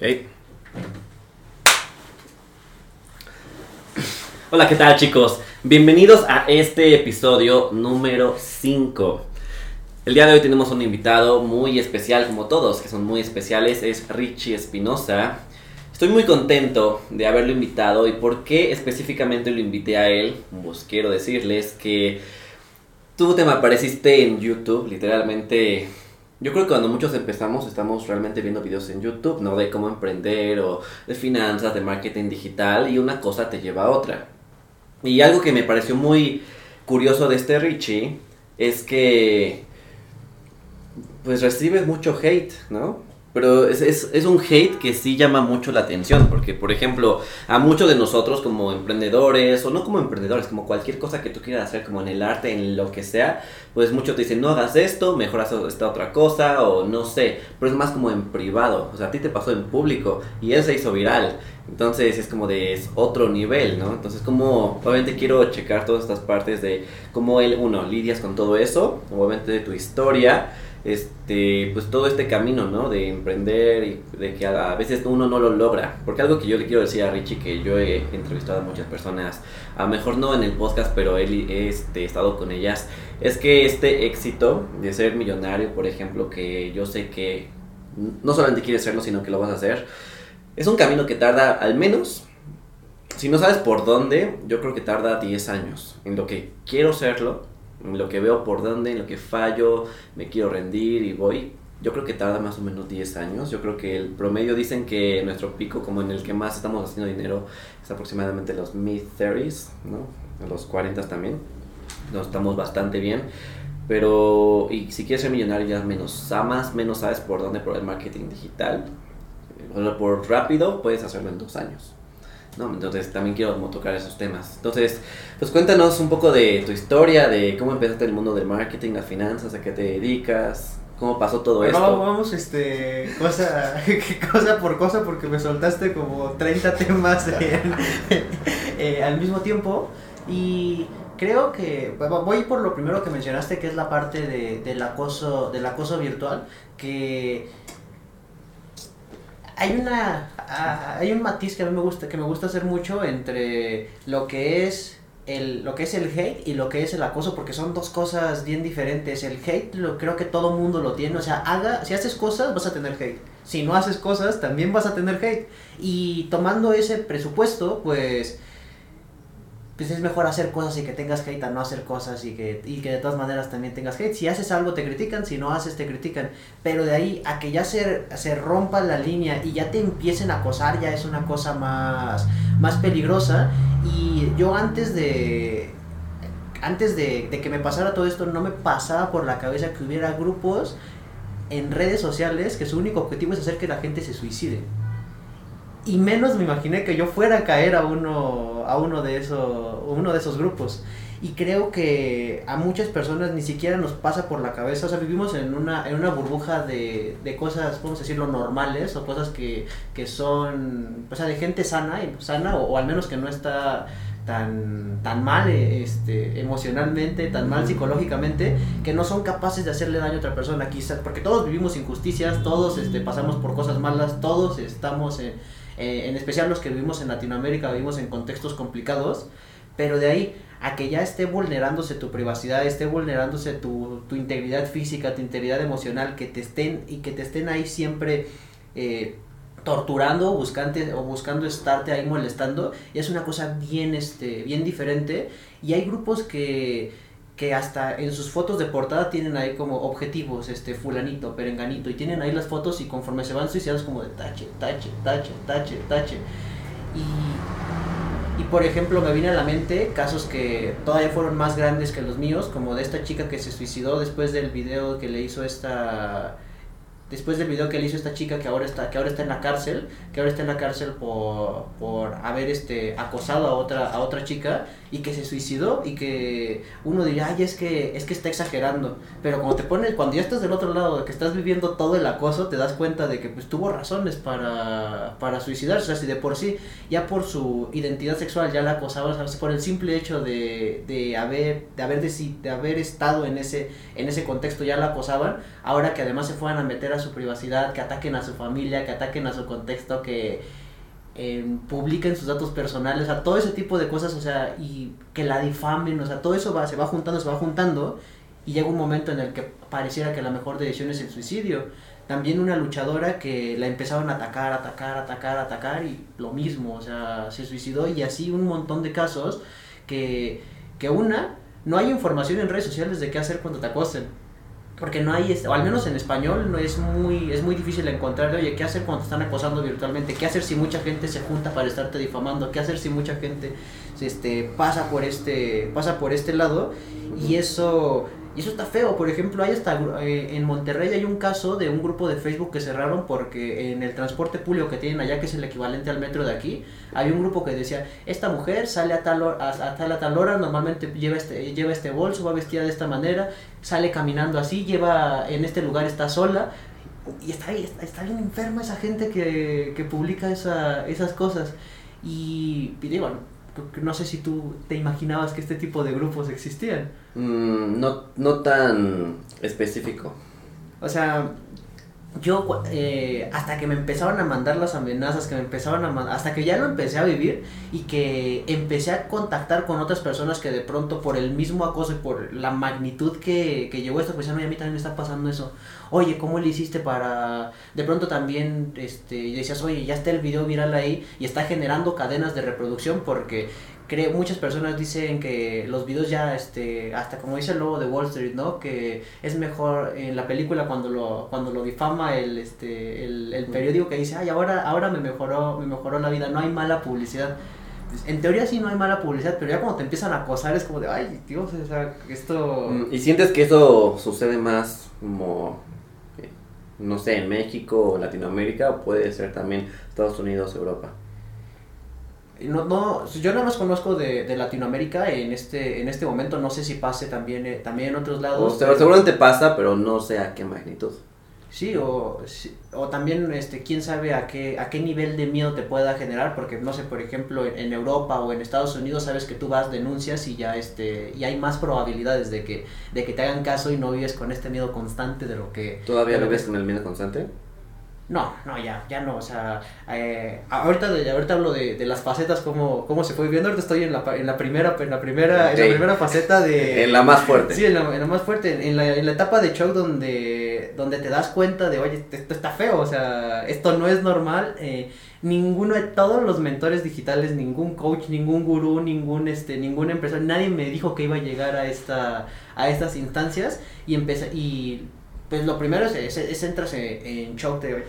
Ok. Hola, ¿qué tal chicos? Bienvenidos a este episodio número 5. El día de hoy tenemos un invitado muy especial, como todos, que son muy especiales, es Richie Espinosa. Estoy muy contento de haberlo invitado y por qué específicamente lo invité a él, pues quiero decirles que tú te me apareciste en YouTube, literalmente yo creo que cuando muchos empezamos estamos realmente viendo videos en YouTube, ¿no? De cómo emprender o de finanzas, de marketing digital y una cosa te lleva a otra. Y algo que me pareció muy curioso de este Richie es que pues recibes mucho hate, ¿no? Pero es, es, es, un hate que sí llama mucho la atención, porque por ejemplo, a muchos de nosotros como emprendedores, o no como emprendedores, como cualquier cosa que tú quieras hacer, como en el arte, en lo que sea, pues muchos te dicen, no hagas esto, mejor haz esta otra cosa, o no sé, pero es más como en privado, o sea, a ti te pasó en público, y él se hizo viral, entonces es como de es otro nivel, ¿no? Entonces como, obviamente quiero checar todas estas partes de cómo él, uno, lidias con todo eso, obviamente de tu historia, este, pues todo este camino, ¿no? De emprender y de que a, veces uno no lo logra. Porque algo que yo le quiero decir a Richie, que yo he entrevistado a muchas personas, a mejor no en el podcast, pero él he este, estado con ellas, es que este éxito de ser millonario, por ejemplo, que yo sé que no solamente quieres serlo, sino que lo vas a hacer, es un camino que tarda al menos, si no sabes por dónde, yo creo que tarda 10 años en lo que quiero serlo lo que veo por dónde, en lo que fallo, me quiero rendir y voy. Yo creo que tarda más o menos 10 años. Yo creo que el promedio dicen que nuestro pico, como en el que más estamos haciendo dinero, es aproximadamente los mid-30s, ¿no? Los 40 también. Nos estamos bastante bien. Pero, y si quieres ser millonario, ya menos menos sabes por dónde, por el marketing digital. Por rápido, puedes hacerlo en dos años. ¿No? Entonces también quiero como tocar esos temas. Entonces, pues cuéntanos un poco de tu historia, de cómo empezaste en el mundo del marketing, las finanzas, a qué te dedicas, cómo pasó todo esto. Vamos, este, cosa, cosa por cosa, porque me soltaste como 30 temas eh, al mismo tiempo. Y creo que voy por lo primero que mencionaste, que es la parte de, del, acoso, del acoso virtual, que hay una ah, hay un matiz que a mí me gusta que me gusta hacer mucho entre lo que es el lo que es el hate y lo que es el acoso porque son dos cosas bien diferentes. El hate lo creo que todo mundo lo tiene o sea haga si haces cosas vas a tener hate. Si no haces cosas también vas a tener hate. Y tomando ese presupuesto pues pues es mejor hacer cosas y que tengas hate a no hacer cosas y que, y que de todas maneras también tengas hate. Si haces algo te critican, si no haces te critican. Pero de ahí a que ya se, se rompa la línea y ya te empiecen a acosar ya es una cosa más, más peligrosa. Y yo antes de... Antes de, de que me pasara todo esto, no me pasaba por la cabeza que hubiera grupos en redes sociales que su único objetivo es hacer que la gente se suicide y menos me imaginé que yo fuera a caer a uno, a uno, de, esos, uno de esos grupos. Y creo que a muchas personas ni siquiera nos pasa por la cabeza, o sea, vivimos en una, en una burbuja de, de cosas, vamos a decirlo, normales, o cosas que, que son, o sea, de gente sana, sana o, al menos que no está tan, tan mal este, emocionalmente, tan mal psicológicamente, que no son capaces de hacerle daño a otra persona, quizás, porque todos vivimos injusticias, todos este, pasamos por cosas malas, todos estamos en eh, en especial los que vivimos en Latinoamérica, vivimos en contextos complicados, pero de ahí a que ya esté vulnerándose tu privacidad, esté vulnerándose tu, tu integridad física, tu integridad emocional, que te estén y que te estén ahí siempre eh, torturando buscando, o buscando estarte ahí molestando, es una cosa bien, este, bien diferente. Y hay grupos que que hasta en sus fotos de portada tienen ahí como objetivos, este, fulanito, perenganito, y tienen ahí las fotos y conforme se van suicidados como de tache, tache, tache, tache, tache. Y, y por ejemplo me viene a la mente casos que todavía fueron más grandes que los míos, como de esta chica que se suicidó después del video que le hizo esta después del video que le hizo esta chica que ahora está que ahora está en la cárcel que ahora está en la cárcel por, por haber este acosado a otra a otra chica y que se suicidó y que uno diría, ay, es que, es que está exagerando. Pero cuando te pones, cuando ya estás del otro lado, que estás viviendo todo el acoso, te das cuenta de que pues tuvo razones para, para suicidarse. O sea, si de por sí, ya por su identidad sexual ya la acosaban, por el simple hecho de, de haber, de haber, de haber estado en ese, en ese contexto ya la acosaban, ahora que además se fueran a meter a su privacidad, que ataquen a su familia, que ataquen a su contexto, que publiquen sus datos personales, o sea, todo ese tipo de cosas, o sea, y que la difamen, o sea, todo eso va, se va juntando, se va juntando, y llega un momento en el que pareciera que la mejor decisión es el suicidio. También una luchadora que la empezaron a atacar, atacar, atacar, atacar, y lo mismo, o sea, se suicidó, y así un montón de casos que, que una, no hay información en redes sociales de qué hacer cuando te acosen porque no hay, o al menos en español, no es muy, es muy difícil encontrar, oye, ¿qué hacer cuando te están acosando virtualmente? ¿Qué hacer si mucha gente se junta para estarte difamando? ¿Qué hacer si mucha gente este, pasa, por este, pasa por este lado? Y eso y eso está feo, por ejemplo, hay hasta eh, en Monterrey hay un caso de un grupo de Facebook que cerraron porque en el transporte público que tienen allá, que es el equivalente al metro de aquí, hay un grupo que decía, esta mujer sale a tal, hora, a, tal, a tal hora, normalmente lleva este, lleva este bolso, va vestida de esta manera, sale caminando así, lleva, en este lugar está sola, y está, está, está bien enferma esa gente que, que publica esa, esas cosas. Y, y no sé si tú te imaginabas que este tipo de grupos existían. Mm, no, no tan específico. O sea, yo eh, hasta que me empezaron a mandar las amenazas, que me empezaron a mandar, hasta que ya lo empecé a vivir y que empecé a contactar con otras personas que de pronto por el mismo acoso y por la magnitud que, que llevó esto, pues a mí también me está pasando eso. Oye, ¿cómo le hiciste para...? De pronto también este, decías, oye, ya está el video viral ahí y está generando cadenas de reproducción porque creo, muchas personas dicen que los videos ya, este, hasta como dice el logo de Wall Street, ¿no? Que es mejor en la película cuando lo, cuando lo difama el, este, el, periódico que dice, ay, ahora, ahora me mejoró, me mejoró la vida, no hay mala publicidad. En teoría sí no hay mala publicidad, pero ya cuando te empiezan a acosar es como de, ay, Dios, o sea, esto... Mm, ¿Y sientes que eso sucede más como, eh, no sé, en México o Latinoamérica o puede ser también Estados Unidos, Europa? No, no, yo nada más conozco de, de, Latinoamérica en este, en este momento, no sé si pase también, eh, también en otros lados. O seguramente pasa, pero no sé a qué magnitud. Sí, o, o también, este, quién sabe a qué, a qué nivel de miedo te pueda generar, porque no sé, por ejemplo, en, Europa o en Estados Unidos sabes que tú vas, denuncias y ya, este, y hay más probabilidades de que, de que te hagan caso y no vives con este miedo constante de lo que... ¿Todavía vives con el miedo constante? No, no, ya, ya no, o sea, eh, ahorita, de, ahorita hablo de, de, las facetas, cómo, cómo se fue viviendo, ahorita estoy en la, en la primera, en la primera, en la primera faceta de... En la más fuerte. Sí, en la, en la más fuerte, en la, en la etapa de shock donde, donde te das cuenta de, oye, esto está feo, o sea, esto no es normal, eh, ninguno de todos los mentores digitales, ningún coach, ningún gurú, ningún, este, ningún empresario, nadie me dijo que iba a llegar a, esta, a estas instancias y empecé, y pues lo primero es, es, entras en, shock de,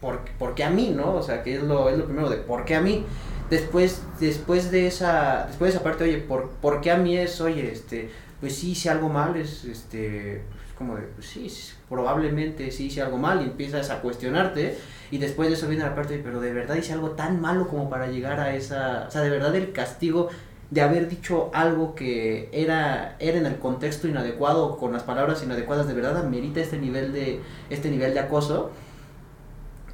¿por, ¿por, qué a mí, no? O sea, que es lo, es lo primero de, ¿por qué a mí? Después, después de esa, después de esa parte, oye, ¿por, ¿por qué a mí es, oye, este, pues sí hice algo mal, es, este, como de, pues sí, probablemente sí hice algo mal y empiezas a cuestionarte y después de eso viene la parte de, pero de verdad hice algo tan malo como para llegar a esa, o sea, de verdad el castigo de haber dicho algo que era, era en el contexto inadecuado, con las palabras inadecuadas, de verdad amerita este nivel de, este nivel de acoso.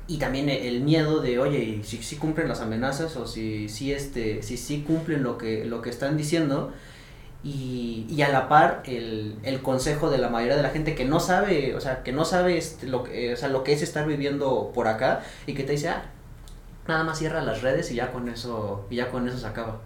Y también el miedo de, oye, si, si cumplen las amenazas o si, si, este, si, si cumplen lo que, lo que están diciendo. Y, y a la par el, el, consejo de la mayoría de la gente que no sabe, o sea, que no sabe este, lo, o sea, lo que es estar viviendo por acá y que te dice, ah, nada más cierra las redes y ya con eso, y ya con eso se acaba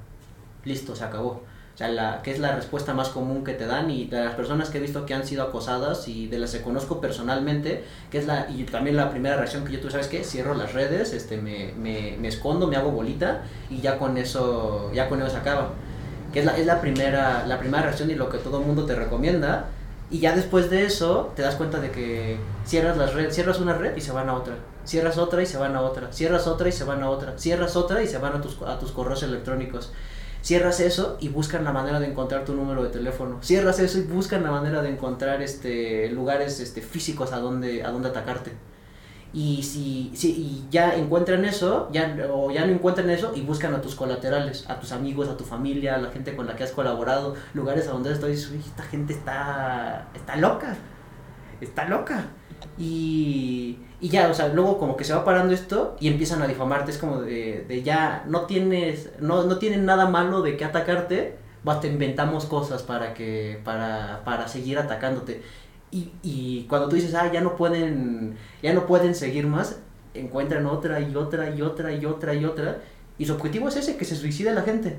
listo, se acabó. O sea, la, que es la respuesta más común que te dan y de las personas que he visto que han sido acosadas y de las que conozco personalmente, que es la, y también la primera reacción que yo tuve, ¿sabes qué? Cierro las redes, este, me, me, me escondo, me hago bolita y ya con eso, ya con eso se acaba. Que es la, es la primera, la primera reacción y lo que todo mundo te recomienda. Y ya después de eso te das cuenta de que cierras las redes, cierras una red y se van a otra, cierras otra y se van a otra, cierras otra y se van a otra, cierras otra y se van a tus, a tus correos electrónicos. Cierras eso y buscan la manera de encontrar tu número de teléfono. Cierras eso y buscan la manera de encontrar este lugares este físicos a donde a donde atacarte. Y si, si y ya encuentran eso, ya, o ya no encuentran eso, y buscan a tus colaterales, a tus amigos, a tu familia, a la gente con la que has colaborado, lugares a donde estoy, esta gente está, está loca, está loca. Y, y ya, o sea, luego como que se va parando esto y empiezan a difamarte, es como de, de ya, no tienes, no, no tienen nada malo de que atacarte, te inventamos cosas para que, para, para seguir atacándote. Y, y cuando tú dices, ah, ya no pueden, ya no pueden seguir más, encuentran otra y otra y otra y otra y otra. Y su objetivo es ese, que se suicide la gente.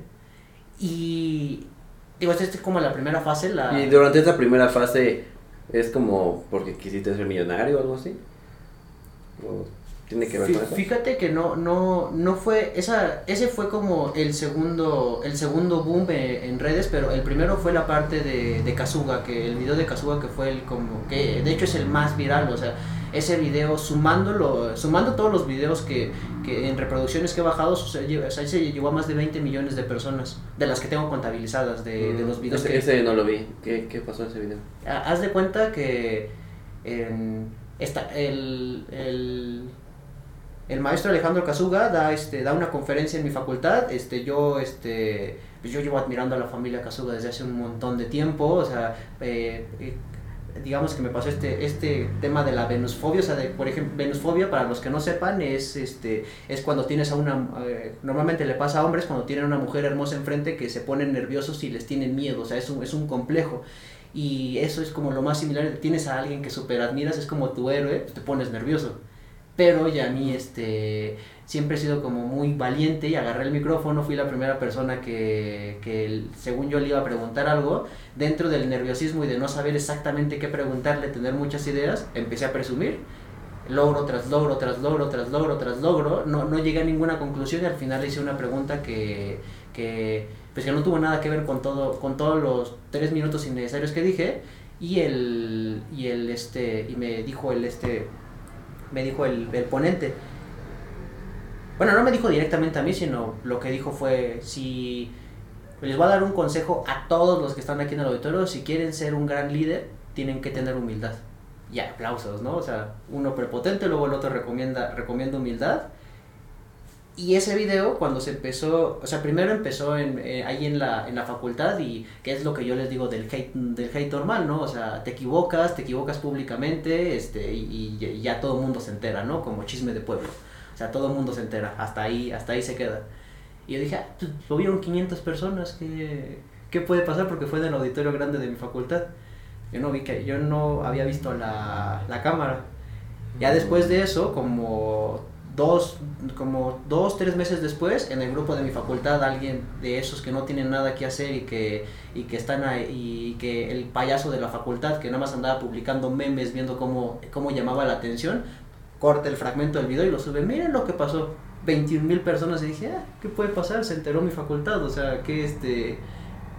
Y digo, esta es como la primera fase. La... Y durante esta primera fase es como porque quisiste ser millonario o algo así. ¿O tiene que ver con eso? Fíjate que no, no, no fue, esa, ese fue como el segundo, el segundo boom en redes, pero el primero fue la parte de, de Kazuga, que el video de Kazuga que fue el como, que de hecho es el más viral, o sea, ese video sumándolo, sumando todos los videos que, que en reproducciones que he bajado, o sea, se llevó a más de 20 millones de personas, de las que tengo contabilizadas, de, de los videos. Ese, que, ese no lo vi, ¿Qué, ¿qué pasó en ese video? Haz de cuenta que en, esta, el, el el maestro Alejandro Kazuga da este da una conferencia en mi facultad. Este yo este pues yo llevo admirando a la familia Kazuga desde hace un montón de tiempo. O sea eh, eh, digamos que me pasó este este tema de la venusfobia. O sea de, por ejemplo venusfobia para los que no sepan es este es cuando tienes a una eh, normalmente le pasa a hombres cuando tienen una mujer hermosa enfrente que se ponen nerviosos y les tienen miedo. O sea es un, es un complejo y eso es como lo más similar tienes a alguien que super admiras es como tu héroe pues te pones nervioso. Pero ya a mí este, siempre he sido como muy valiente y agarré el micrófono, fui la primera persona que, que, según yo le iba a preguntar algo, dentro del nerviosismo y de no saber exactamente qué preguntarle, tener muchas ideas, empecé a presumir, logro tras logro, tras logro, tras logro, tras logro, no, no llegué a ninguna conclusión y al final le hice una pregunta que, que, pues que no tuvo nada que ver con, todo, con todos los tres minutos innecesarios que dije y el, y el este, y me dijo el este me dijo el, el ponente. Bueno, no me dijo directamente a mí, sino lo que dijo fue, si les voy a dar un consejo a todos los que están aquí en el auditorio, si quieren ser un gran líder, tienen que tener humildad. Y aplausos, ¿no? O sea, uno prepotente, luego el otro recomienda, recomienda humildad. Y ese video, cuando se empezó, o sea, primero empezó en, eh, ahí en la, en la facultad y que es lo que yo les digo del hate, del hate normal, ¿no? O sea, te equivocas, te equivocas públicamente este, y, ya todo el mundo se entera, ¿no? Como chisme de pueblo. O sea, todo el mundo se entera, hasta ahí, hasta ahí se queda. Y yo dije, ah, pues, lo vieron 500 personas, ¿qué, ¿qué puede pasar? Porque fue en el auditorio grande de mi facultad. Yo no vi que, yo no había visto la, la cámara. Ya después de eso, como dos, como dos, tres meses después, en el grupo de mi facultad, alguien de esos que no tienen nada que hacer y que, y que están ahí, y que el payaso de la facultad, que nada más andaba publicando memes, viendo cómo, cómo llamaba la atención, corta el fragmento del video y lo sube, miren lo que pasó, 21 mil personas, y dije, ah, ¿qué puede pasar? Se enteró mi facultad, o sea, que este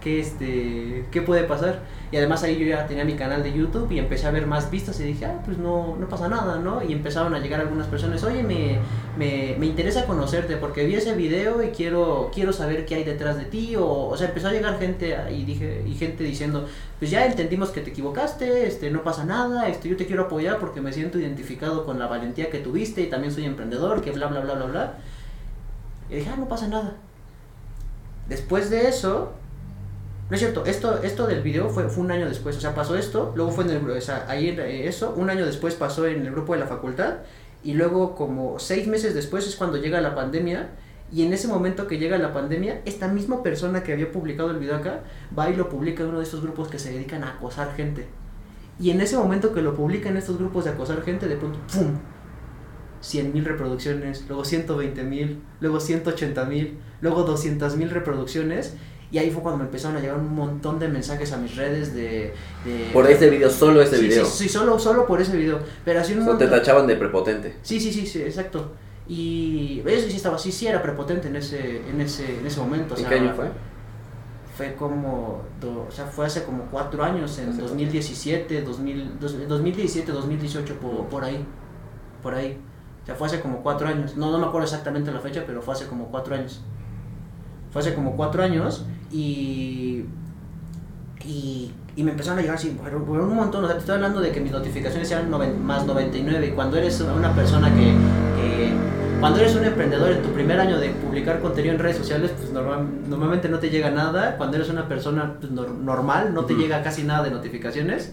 qué, este, qué puede pasar. Y además ahí yo ya tenía mi canal de YouTube y empecé a ver más vistas y dije, ah, pues no, no pasa nada, ¿no? Y empezaron a llegar algunas personas, oye, me, me, me interesa conocerte porque vi ese video y quiero, quiero saber qué hay detrás de ti. O, o sea, empezó a llegar gente y, dije, y gente diciendo, pues ya entendimos que te equivocaste, este, no pasa nada, este, yo te quiero apoyar porque me siento identificado con la valentía que tuviste y también soy emprendedor, que bla, bla, bla, bla, bla. Y dije, ah, no pasa nada. Después de eso, no es cierto, esto, esto del video fue, fue un año después, o sea, pasó esto, luego fue en el, o sea, ahí eh, eso, un año después pasó en el grupo de la facultad, y luego como seis meses después es cuando llega la pandemia, y en ese momento que llega la pandemia, esta misma persona que había publicado el video acá, va y lo publica en uno de estos grupos que se dedican a acosar gente. Y en ese momento que lo publica en estos grupos de acosar gente, de pronto, ¡pum! 100 mil reproducciones, luego 120 mil, luego 180 mil, luego 200 mil reproducciones y ahí fue cuando me empezaron a llegar un montón de mensajes a mis redes de... por ese video, solo ese video. Sí, sí, solo, solo por ese video. Pero así un te tachaban de prepotente. Sí, sí, sí, sí, exacto. Y eso sí estaba, sí, sí era prepotente en ese, en ese, en ese momento. ¿Y qué año fue? Fue como, o sea, fue hace como cuatro años, en 2017, 2000, 2017, 2018, por, por ahí, por ahí. O sea, fue hace como cuatro años. No, no me acuerdo exactamente la fecha, pero fue hace como cuatro años. Fue hace como cuatro años y Y, y me empezaron a llegar así, por un montón, o sea, te estoy hablando de que mis notificaciones eran noven- más 99 y cuando eres una persona que, que- cuando eres un emprendedor en tu primer año de publicar contenido en redes sociales, pues normal- normalmente no te llega nada, cuando eres una persona pues, nor- normal no te llega casi nada de notificaciones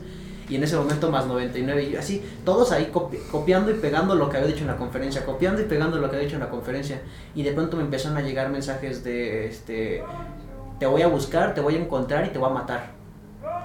y en ese momento más 99 y así, todos ahí copi- copiando y pegando lo que había dicho en la conferencia, copiando y pegando lo que había dicho en la conferencia y de pronto me empezaron a llegar mensajes de este te voy a buscar, te voy a encontrar y te voy a matar.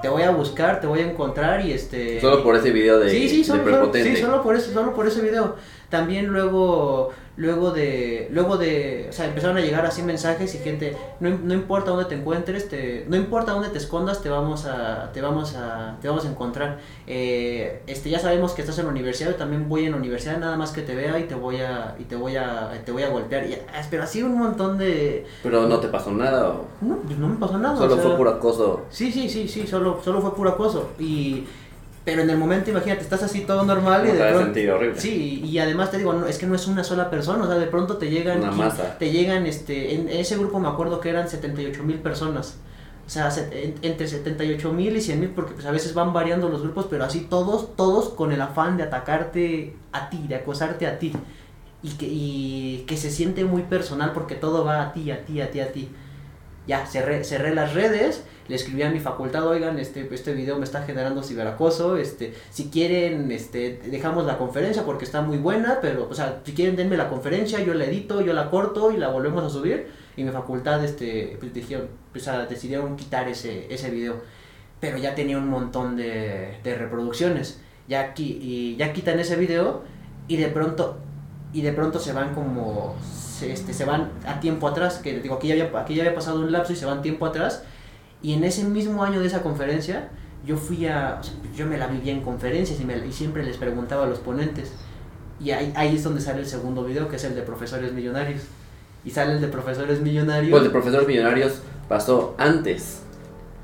Te voy a buscar, te voy a encontrar y este Solo por ese video de, sí, sí, de solo- sí, solo por eso, solo por ese video. También luego, luego de, luego de, o sea, empezaron a llegar así mensajes y gente, no, no importa dónde te encuentres, te, no importa dónde te escondas, te vamos a, te vamos a, te vamos a encontrar. Eh, este, ya sabemos que estás en la universidad, yo también voy en la universidad, nada más que te vea y te voy a, y te voy a, te voy a golpear. Y, ah, pero así un montón de, Pero no te pasó nada. o no, pues no me pasó nada. Solo o sea, fue puro acoso. Sí, sí, sí, sí, solo, solo fue puro acoso. Y, pero en el momento, imagínate, estás así todo normal y de pronto... sentido horrible. Sí, y además te digo, no, es que no es una sola persona, o sea, de pronto te llegan... Una masa. Te llegan, este, en ese grupo me acuerdo que eran 78 mil personas. O sea, entre 78 mil y 100 mil, porque pues a veces van variando los grupos, pero así todos, todos con el afán de atacarte a ti, de acosarte a ti. Y que, y que se siente muy personal porque todo va a ti, a ti, a ti, a ti. Ya, cerré, cerré las redes, le escribí a mi facultad, oigan, este, este video me está generando ciberacoso, este, si quieren, este, dejamos la conferencia porque está muy buena, pero, o sea, si quieren denme la conferencia, yo la edito, yo la corto y la volvemos a subir, y mi facultad, este, pues, dijeron, pues, ah, decidieron quitar ese, ese video, pero ya tenía un montón de, de reproducciones, ya aquí, y ya quitan ese video, y de pronto, y de pronto se van como, se, este, se van a tiempo atrás, que digo, aquí ya, había, aquí ya había pasado un lapso y se van tiempo atrás, y en ese mismo año de esa conferencia, yo fui a, o sea, yo me la vivía en conferencias y, me- y siempre les preguntaba a los ponentes, y ahí, ahí es donde sale el segundo video, que es el de profesores millonarios, y sale el de profesores millonarios. Pues el de profesores millonarios pasó antes.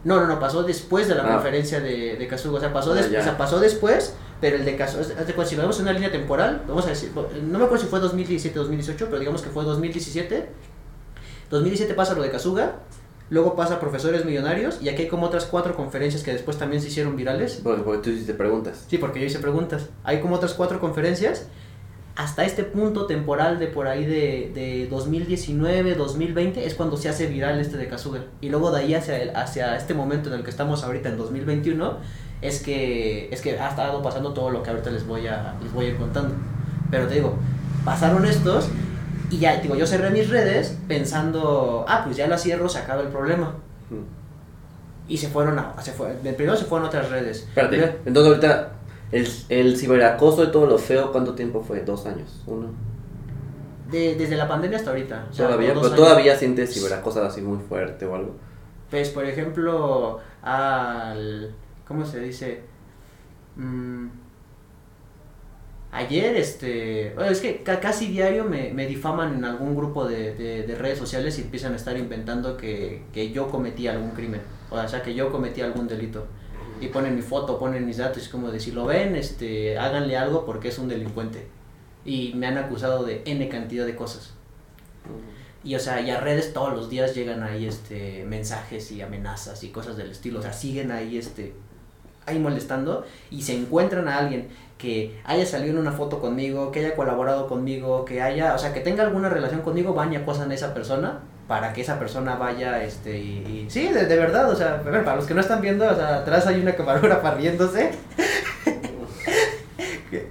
No, no, no, pasó después de la Ah. conferencia de, de Kazuga. O sea, pasó, Ah, des- ya. o sea, pasó después, pero el de Kazuga, si vemos una línea temporal, vamos a decir, no me acuerdo si fue 2017 o 2018, pero digamos que fue 2017. 2017 pasa lo de Kazuga, luego pasa Profesores Millonarios, y aquí hay como otras cuatro conferencias que después también se hicieron virales. Porque, porque tú hiciste preguntas. Sí, porque yo hice preguntas. Hay como otras cuatro conferencias. Hasta este punto temporal de por ahí de, de 2019, 2020 es cuando se hace viral este de Kazuga. Y luego de ahí hacia, el- hacia este momento en el que estamos ahorita en 2021 es que, es que ha estado pasando todo lo que ahorita les voy a, les voy a ir contando. Pero te digo, pasaron estos y ya, digo, yo cerré mis redes pensando, ah, pues ya la cierro, se acaba el problema. Mm. Y se fueron a, se fue, primero se fueron a otras redes. Espérate, entonces ahorita el, el ciberacoso y todo lo feo, ¿cuánto tiempo fue? ¿Dos años? ¿Uno? De- desde la pandemia hasta ahorita. o sea, ¿Todavía? dos ¿Pero años. todavía sientes ciberacoso así muy fuerte o algo? Pues, por ejemplo, al... ¿Cómo se dice? Mm, ayer, este... bueno, es que ca- casi diario me, me difaman en algún grupo de, de- de redes sociales y empiezan a estar inventando que, que yo cometí algún crimen. O sea, que yo cometí algún delito. Y ponen mi foto, ponen mis datos, es como de si lo ven, este, háganle algo porque es un delincuente. Y me han acusado de N cantidad de cosas. Y o sea, y a redes todos los días llegan ahí este mensajes y amenazas y cosas del estilo, o sea, siguen ahí este ahí molestando y se encuentran a alguien que haya salido en una foto conmigo, que haya colaborado conmigo, que haya, o sea, que tenga alguna relación conmigo, van y acosan a esa persona para que esa persona vaya, este, y, y- sí, de, de verdad, o sea, a ver, para los que no están viendo, o sea, atrás hay una camarógrafa riéndose,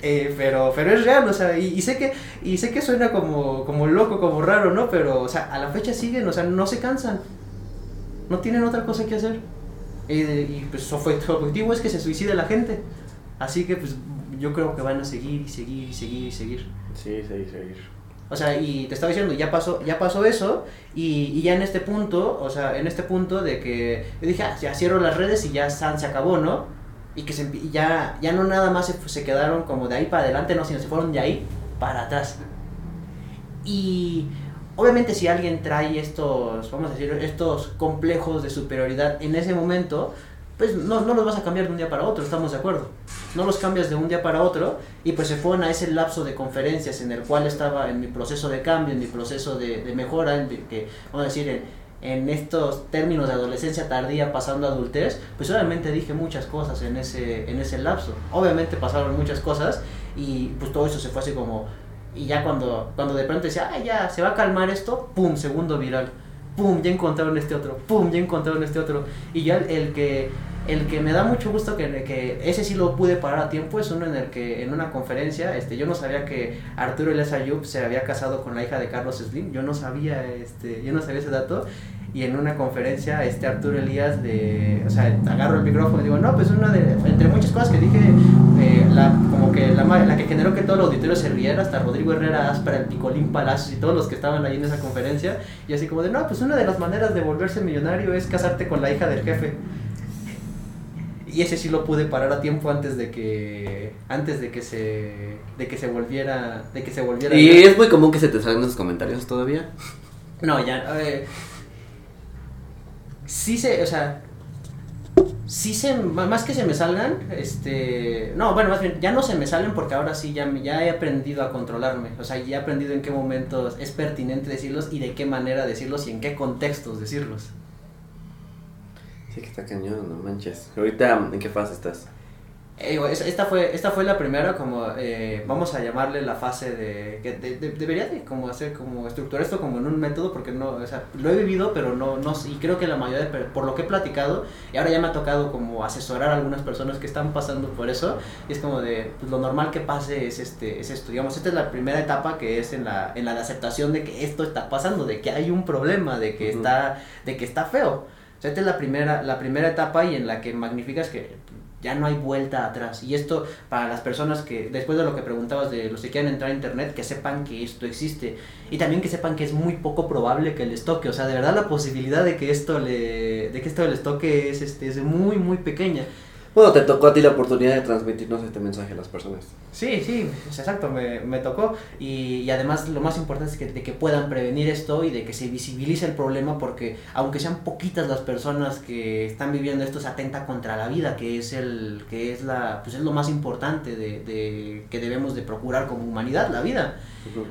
Eh, pero, pero es real, o sea, y, y sé que, y sé que suena como, como loco, como raro, ¿no? Pero, o sea, a la fecha siguen, o sea, no se cansan. No tienen otra cosa que hacer. Y, y, pues su obje- su objetivo es que se suicide la gente. Así que pues yo creo que van a seguir y seguir y seguir y seguir. Sí, seguir, seguir. O sea, y te estaba diciendo, ya pasó, ya pasó eso, y, ya en este punto, o sea, en este punto de que yo dije, ah, ya cierro las redes y ya san, se acabó, ¿no? Y que se, ya, ya no nada más se, se quedaron como de ahí para adelante, no, sino se fueron de ahí para atrás. Y obviamente si alguien trae estos, vamos a decir, estos complejos de superioridad en ese momento, pues no, no los vas a cambiar de un día para otro, estamos de acuerdo. No los cambias de un día para otro y pues se fueron a ese lapso de conferencias en el cual estaba en mi proceso de cambio, en mi proceso de, de mejora, en que, vamos a decir, en, en estos términos de adolescencia tardía pasando a adultez, pues obviamente dije muchas cosas en ese, en ese lapso. Obviamente pasaron muchas cosas y pues todo eso se fue así como... Y ya cuando, cuando de pronto decía, ah, ya, se va a calmar esto, ¡pum! Segundo viral. ¡Pum! Ya encontraron este otro. ¡Pum! Ya encontraron este otro. Y ya el, que el que me da mucho gusto que, que ese sí lo pude parar a tiempo es uno en el que en una conferencia, este, yo no sabía que Arturo Elias Ayub se había casado con la hija de Carlos Slim, yo no sabía, este, yo no sabía ese dato y en una conferencia este Arturo Elías de, o sea, agarro el micrófono y digo, no, pues una de, entre muchas cosas que dije, eh, la, como que la, la, que generó que todo el auditorio se riera, hasta Rodrigo Herrera, Aspera, el Picolín Palacios y todos los que estaban ahí en esa conferencia, y así como de, no, pues una de las maneras de volverse millonario es casarte con la hija del jefe. Y ese sí lo pude parar a tiempo antes de que antes de que se de que se volviera de que se volviera Y es muy común que se te salgan esos comentarios todavía. No, ya eh, sí se, o sea, sí se, más que se me salgan, este, no, bueno, más bien, ya no se me salen porque ahora sí ya, ya he aprendido a controlarme, o sea, ya he aprendido en qué momentos es pertinente decirlos y de qué manera decirlos y en qué contextos decirlos. Sí que está cañón, no manches. Ahorita, ¿en qué fase estás? Eh, esta fue esta fue la primera como eh, vamos a llamarle la fase de que debería de como hacer como estructurar esto como en un método porque no o sea lo he vivido pero no no y creo que la mayoría de, por lo que he platicado y ahora ya me ha tocado como asesorar a algunas personas que están pasando por eso y es como de pues, lo normal que pase es este es esto digamos esta es la primera etapa que es en la en la de aceptación de que esto está pasando de que hay un problema de que está de que está feo esta es la primera, la primera etapa y en la que magnificas que ya no hay vuelta atrás. Y esto para las personas que, después de lo que preguntabas de los que quieren entrar a internet, que sepan que esto existe. Y también que sepan que es muy poco probable que les toque. O sea, de verdad la posibilidad de que esto le, de que esto les toque es, este, es muy, muy pequeña. Bueno, te tocó a ti la oportunidad de transmitirnos este mensaje a las personas. Sí, sí, exacto, me, me tocó. Y, y, además lo más importante es que, de que puedan prevenir esto y de que se visibilice el problema porque aunque sean poquitas las personas que están viviendo esto, se atenta contra la vida, que es, el, que es, la, pues es lo más importante de, de que debemos de procurar como humanidad, la vida.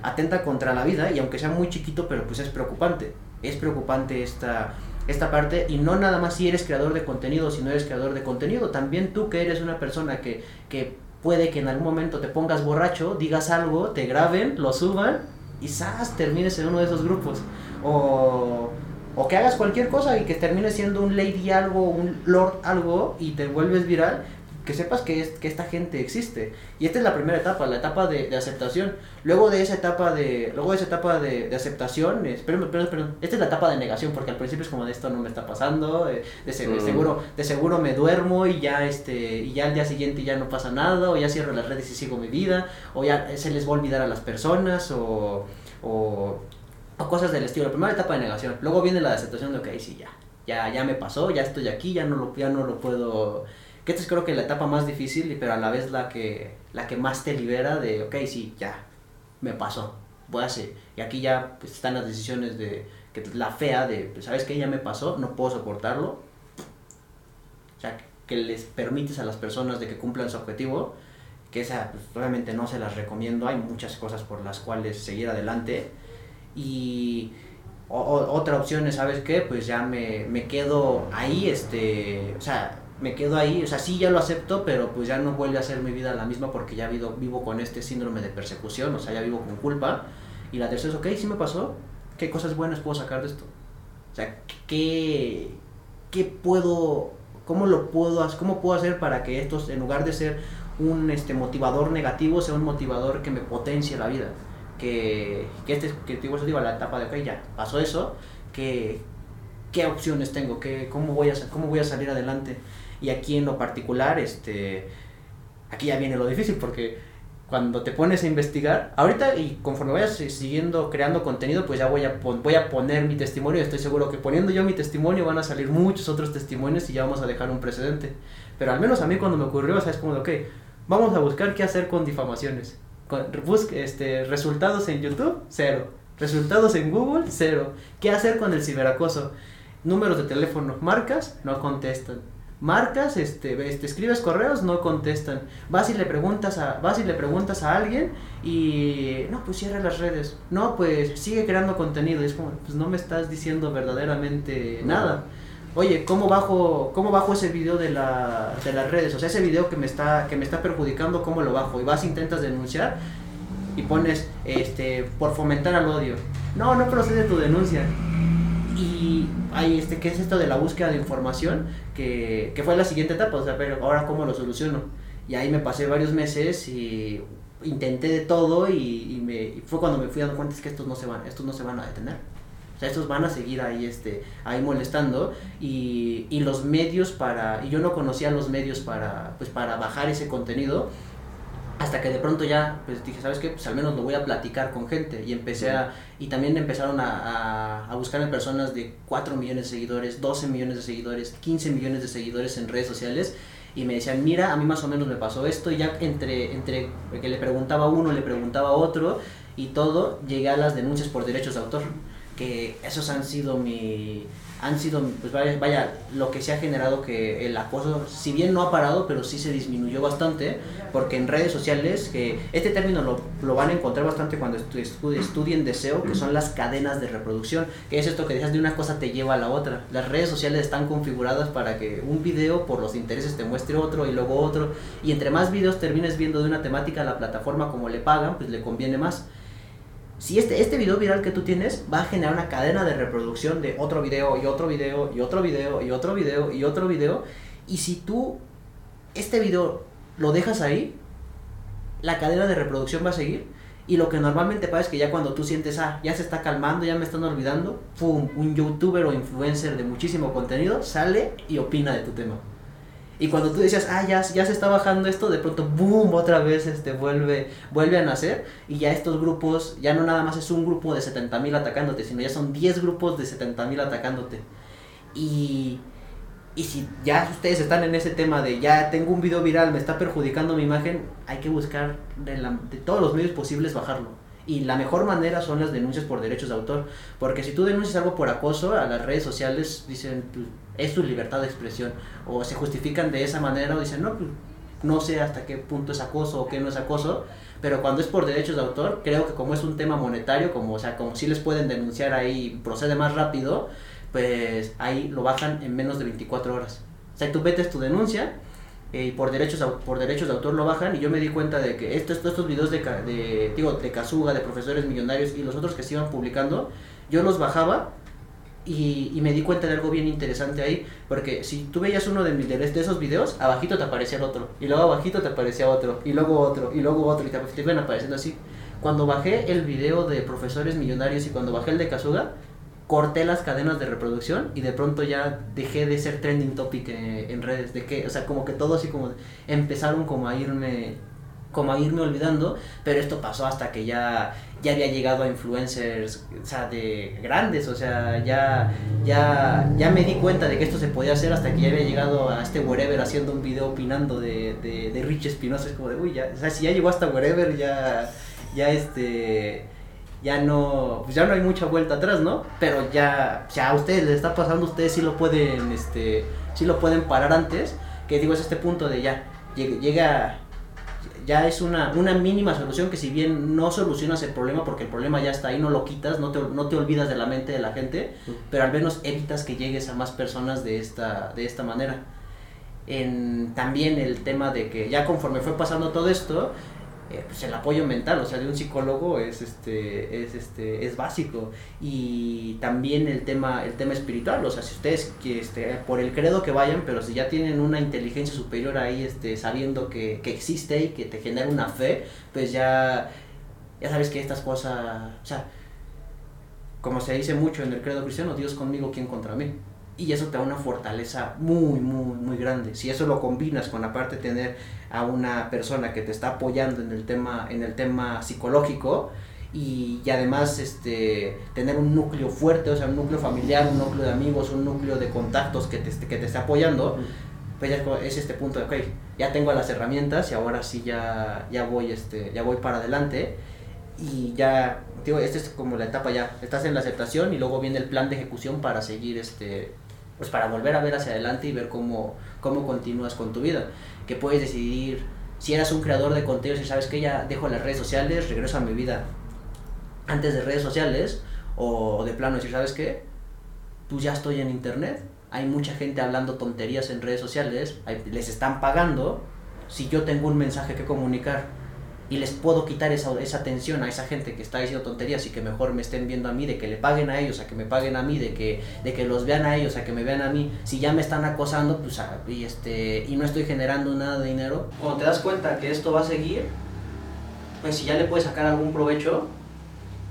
Atenta contra la vida y aunque sea muy chiquito, pero pues es preocupante. Es preocupante esta esta parte y no nada más si eres creador de contenido, si no eres creador de contenido, también tú que eres una persona que, que puede que en algún momento te pongas borracho, digas algo, te graben, lo suban y ¡zas! termines en uno de esos grupos. O, o que hagas cualquier cosa y que termines siendo un lady algo, un lord algo y te vuelves viral que sepas que, es, que esta gente existe. Y esta es la primera etapa, la etapa de, aceptación. Luego de esa etapa de, luego de esa etapa de, aceptación, perdón, perdón, esta es la etapa de negación, porque al principio es como de esto no me está pasando, eh, de, mm. seguro, de seguro me duermo y ya este, y ya al día siguiente ya no pasa nada, o ya cierro las redes y sigo mi vida, o ya se les va a olvidar a las personas, o, o, cosas del estilo. La primera etapa de negación. Luego viene la de aceptación de, ok, sí, ya, ya, ya me pasó, ya estoy aquí, ya no lo, ya no lo puedo que esta es creo que la etapa más difícil, pero a la vez la que, la que más te libera de, ok, sí, ya, me pasó, voy a hacer. Y aquí ya pues, están las decisiones de, que la fea de, pues, ¿sabes qué? Ya me pasó, no puedo soportarlo. O sea, que les permites a las personas de que cumplan su objetivo, que esa pues, obviamente no se las recomiendo, hay muchas cosas por las cuales seguir adelante. Y otra opción es, ¿sabes qué? Pues ya me, me quedo ahí, este, o sea, me quedo ahí, o sea, sí ya lo acepto, pero pues ya no vuelve a ser mi vida la misma porque ya vivo, vivo con este síndrome de persecución, o sea, ya vivo con culpa. Y la tercera es, ok, sí me pasó, ¿qué cosas buenas puedo sacar de esto? O sea, ¿qué, qué puedo, cómo lo puedo, cómo puedo hacer para que esto, en lugar de ser un este, motivador negativo, sea un motivador que me potencie la vida? Que, que este, que digo, eso digo, la etapa de, ok, ya pasó eso, que, ¿qué opciones tengo? ¿Qué, cómo, voy a, ¿Cómo voy a salir adelante? Y aquí en lo particular, este, aquí ya viene lo difícil porque cuando te pones a investigar, ahorita y conforme vayas siguiendo creando contenido, pues ya voy a, voy a poner mi testimonio. Estoy seguro que poniendo yo mi testimonio van a salir muchos otros testimonios y ya vamos a dejar un precedente. Pero al menos a mí cuando me ocurrió, o sea, es como de, ok, vamos a buscar qué hacer con difamaciones. busque este, resultados en YouTube, cero. Resultados en Google, cero. ¿Qué hacer con el ciberacoso? Números de teléfono, marcas, no contestan marcas, este, este, escribes correos, no contestan. Vas y le preguntas a, vas y le preguntas a alguien y no, pues cierra las redes. No, pues sigue creando contenido. Y es como, pues no me estás diciendo verdaderamente nada. Oye, ¿cómo bajo, cómo bajo ese video de, la, de las redes? O sea, ese video que me está, que me está perjudicando, ¿cómo lo bajo? Y vas, intentas denunciar y pones, este, por fomentar al odio. No, no procede tu denuncia y hay este, ¿qué es esto de la búsqueda de información? Que, que fue la siguiente etapa, o sea, pero ahora cómo lo soluciono. Y ahí me pasé varios meses y intenté de todo y, me, fue cuando me fui dando cuenta que estos no se van, estos no se van a detener. O sea, estos van a seguir ahí, este, ahí molestando y, y los medios para, y yo no conocía los medios para, pues para bajar ese contenido hasta que de pronto ya, pues dije, ¿sabes qué? Pues al menos lo voy a platicar con gente. Y empecé a, y también empezaron a, a, a buscar en personas de 4 millones de seguidores, 12 millones de seguidores, 15 millones de seguidores en redes sociales. Y me decían, mira, a mí más o menos me pasó esto. Y ya entre, entre que le preguntaba a uno, le preguntaba a otro, y todo, llegué a las denuncias por derechos de autor. Que esos han sido mi, han sido, pues vaya, vaya, lo que se ha generado que el acoso, si bien no ha parado, pero sí se disminuyó bastante, porque en redes sociales, que este término lo, lo van a encontrar bastante cuando estudien deseo, que son las cadenas de reproducción, que es esto que dejas de una cosa te lleva a la otra. Las redes sociales están configuradas para que un video por los intereses te muestre otro y luego otro, y entre más videos termines viendo de una temática, la plataforma como le pagan, pues le conviene más si este, este video viral que tú tienes va a generar una cadena de reproducción de otro video y otro video y otro video y otro video y otro video, y si tú este video lo dejas ahí, la cadena de reproducción va a seguir. Y lo que normalmente pasa es que ya cuando tú sientes, ah, ya se está calmando, ya me están olvidando, ¡pum! Un youtuber o influencer de muchísimo contenido sale y opina de tu tema. Y cuando tú decías, ah, ya, ya se está bajando esto, de pronto, boom, otra vez este, vuelve, vuelve a nacer. Y ya estos grupos, ya no nada más es un grupo de 70.000 atacándote, sino ya son 10 grupos de 70.000 atacándote. Y, y si ya ustedes están en ese tema de ya tengo un video viral, me está perjudicando mi imagen, hay que buscar de, de todos los medios posibles bajarlo. Y la mejor manera son las denuncias por derechos de autor. Porque si tú denuncias algo por acoso, a las redes sociales dicen, pues, es tu libertad de expresión. O se justifican de esa manera o dicen, no, pues, no sé hasta qué punto es acoso o qué no es acoso. Pero cuando es por derechos de autor, creo que como es un tema monetario, como, o sea, como si les pueden denunciar ahí, procede más rápido, pues ahí lo bajan en menos de 24 horas. O sea, tú metes tu denuncia eh, y por derechos, por derechos de autor lo bajan y yo me di cuenta de que estos, estos videos de, de, digo, de Kazuga, de profesores millonarios y los otros que se iban publicando, yo los bajaba y, y, me di cuenta de algo bien interesante ahí, porque si tú veías uno de, de, de, esos videos, abajito te aparecía el otro, y luego abajito te aparecía otro, y luego otro, y luego otro, y te, te iban apareciendo así. Cuando bajé el video de profesores millonarios y cuando bajé el de Kazuga, corté las cadenas de reproducción y de pronto ya dejé de ser trending topic en, redes, de que, o sea, como que todo así como empezaron como a irme como a irme olvidando, pero esto pasó hasta que ya ya había llegado a influencers, o sea, de grandes, o sea, ya ya ya me di cuenta de que esto se podía hacer hasta que ya había llegado a este wherever haciendo un video opinando de, de, Rich Espinosa, es como de, uy, ya, o sea, si ya llegó hasta wherever, ya ya este ya no, pues ya no hay mucha vuelta atrás, ¿no? Pero ya, ya a ustedes les está pasando, ustedes sí lo pueden, este, sí lo pueden parar antes, que digo, es este punto de ya, llega, ya es una, una mínima solución que si bien no solucionas el problema, porque el problema ya está ahí, no lo quitas, no te, no te olvidas de la mente de la gente, pero al menos evitas que llegues a más personas de esta, de esta manera. En, también el tema de que ya conforme fue pasando todo esto, eh, pues el apoyo mental, o sea, de un psicólogo es este es este es básico y también el tema el tema espiritual, o sea, si ustedes que este por el credo que vayan, pero si ya tienen una inteligencia superior ahí este sabiendo que, que existe y que te genera una fe, pues ya ya sabes que estas cosas, o sea, como se dice mucho en el credo cristiano, Dios conmigo, ¿quién contra mí? Y eso te da una fortaleza muy, muy, muy grande. Si eso lo combinas con aparte tener a una persona que te está apoyando en el tema, en el tema psicológico y, y, además este, tener un núcleo fuerte, o sea, un núcleo familiar, un núcleo de amigos, un núcleo de contactos que te, que te esté apoyando, pues ya es este punto de, ok, ya tengo las herramientas y ahora sí ya, ya, voy, este, ya voy para adelante. Y ya, digo, esta es como la etapa ya, estás en la aceptación y luego viene el plan de ejecución para seguir este pues para volver a ver hacia adelante y ver cómo, cómo continúas con tu vida. Que puedes decidir, si eras un creador de contenido, si sabes que ya dejo las redes sociales, regreso a mi vida antes de redes sociales, o de plano decir, ¿sabes qué? Pues ya estoy en internet, hay mucha gente hablando tonterías en redes sociales, les están pagando, si yo tengo un mensaje que comunicar y les puedo quitar esa, esa atención a esa gente que está diciendo tonterías y que mejor me estén viendo a mí, de que le paguen a ellos, a que me paguen a mí, de que, de que los vean a ellos, a que me vean a mí, si ya me están acosando pues, y, este, y no estoy generando nada de dinero, cuando te das cuenta que esto va a seguir, pues si ya le puedes sacar algún provecho,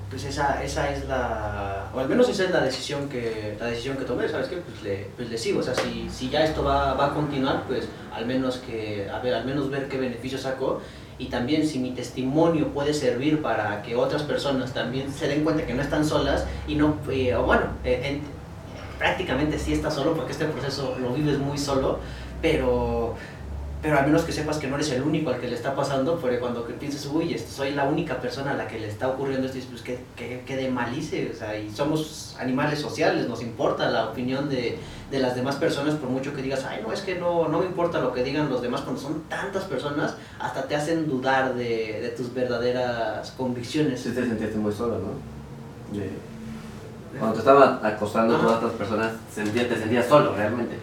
pues esa, esa es la, o al menos esa es la decisión que, la decisión que tomé, ¿sabes qué? Pues le, pues le sigo, o sea, si, si ya esto va, va a continuar, pues al menos que, a ver, al menos ver qué beneficio saco y también si mi testimonio puede servir para que otras personas también se den cuenta que no están solas y no, eh, bueno, eh, prácticamente sí estás solo porque este proceso lo vives muy solo, pero pero al menos que sepas que no eres el único al que le está pasando, porque cuando pienses, uy, soy la única persona a la que le está ocurriendo esto, pues que, que, que de malice, o sea, y somos animales sociales, nos importa la opinión de, de, las demás personas, por mucho que digas, ay, no, es que no, no me importa lo que digan los demás, cuando son tantas personas, hasta te hacen dudar de, de tus verdaderas convicciones. Sí, te sentiste muy solo, ¿no? Cuando te estaban acosando todas estas personas, te sentías solo, realmente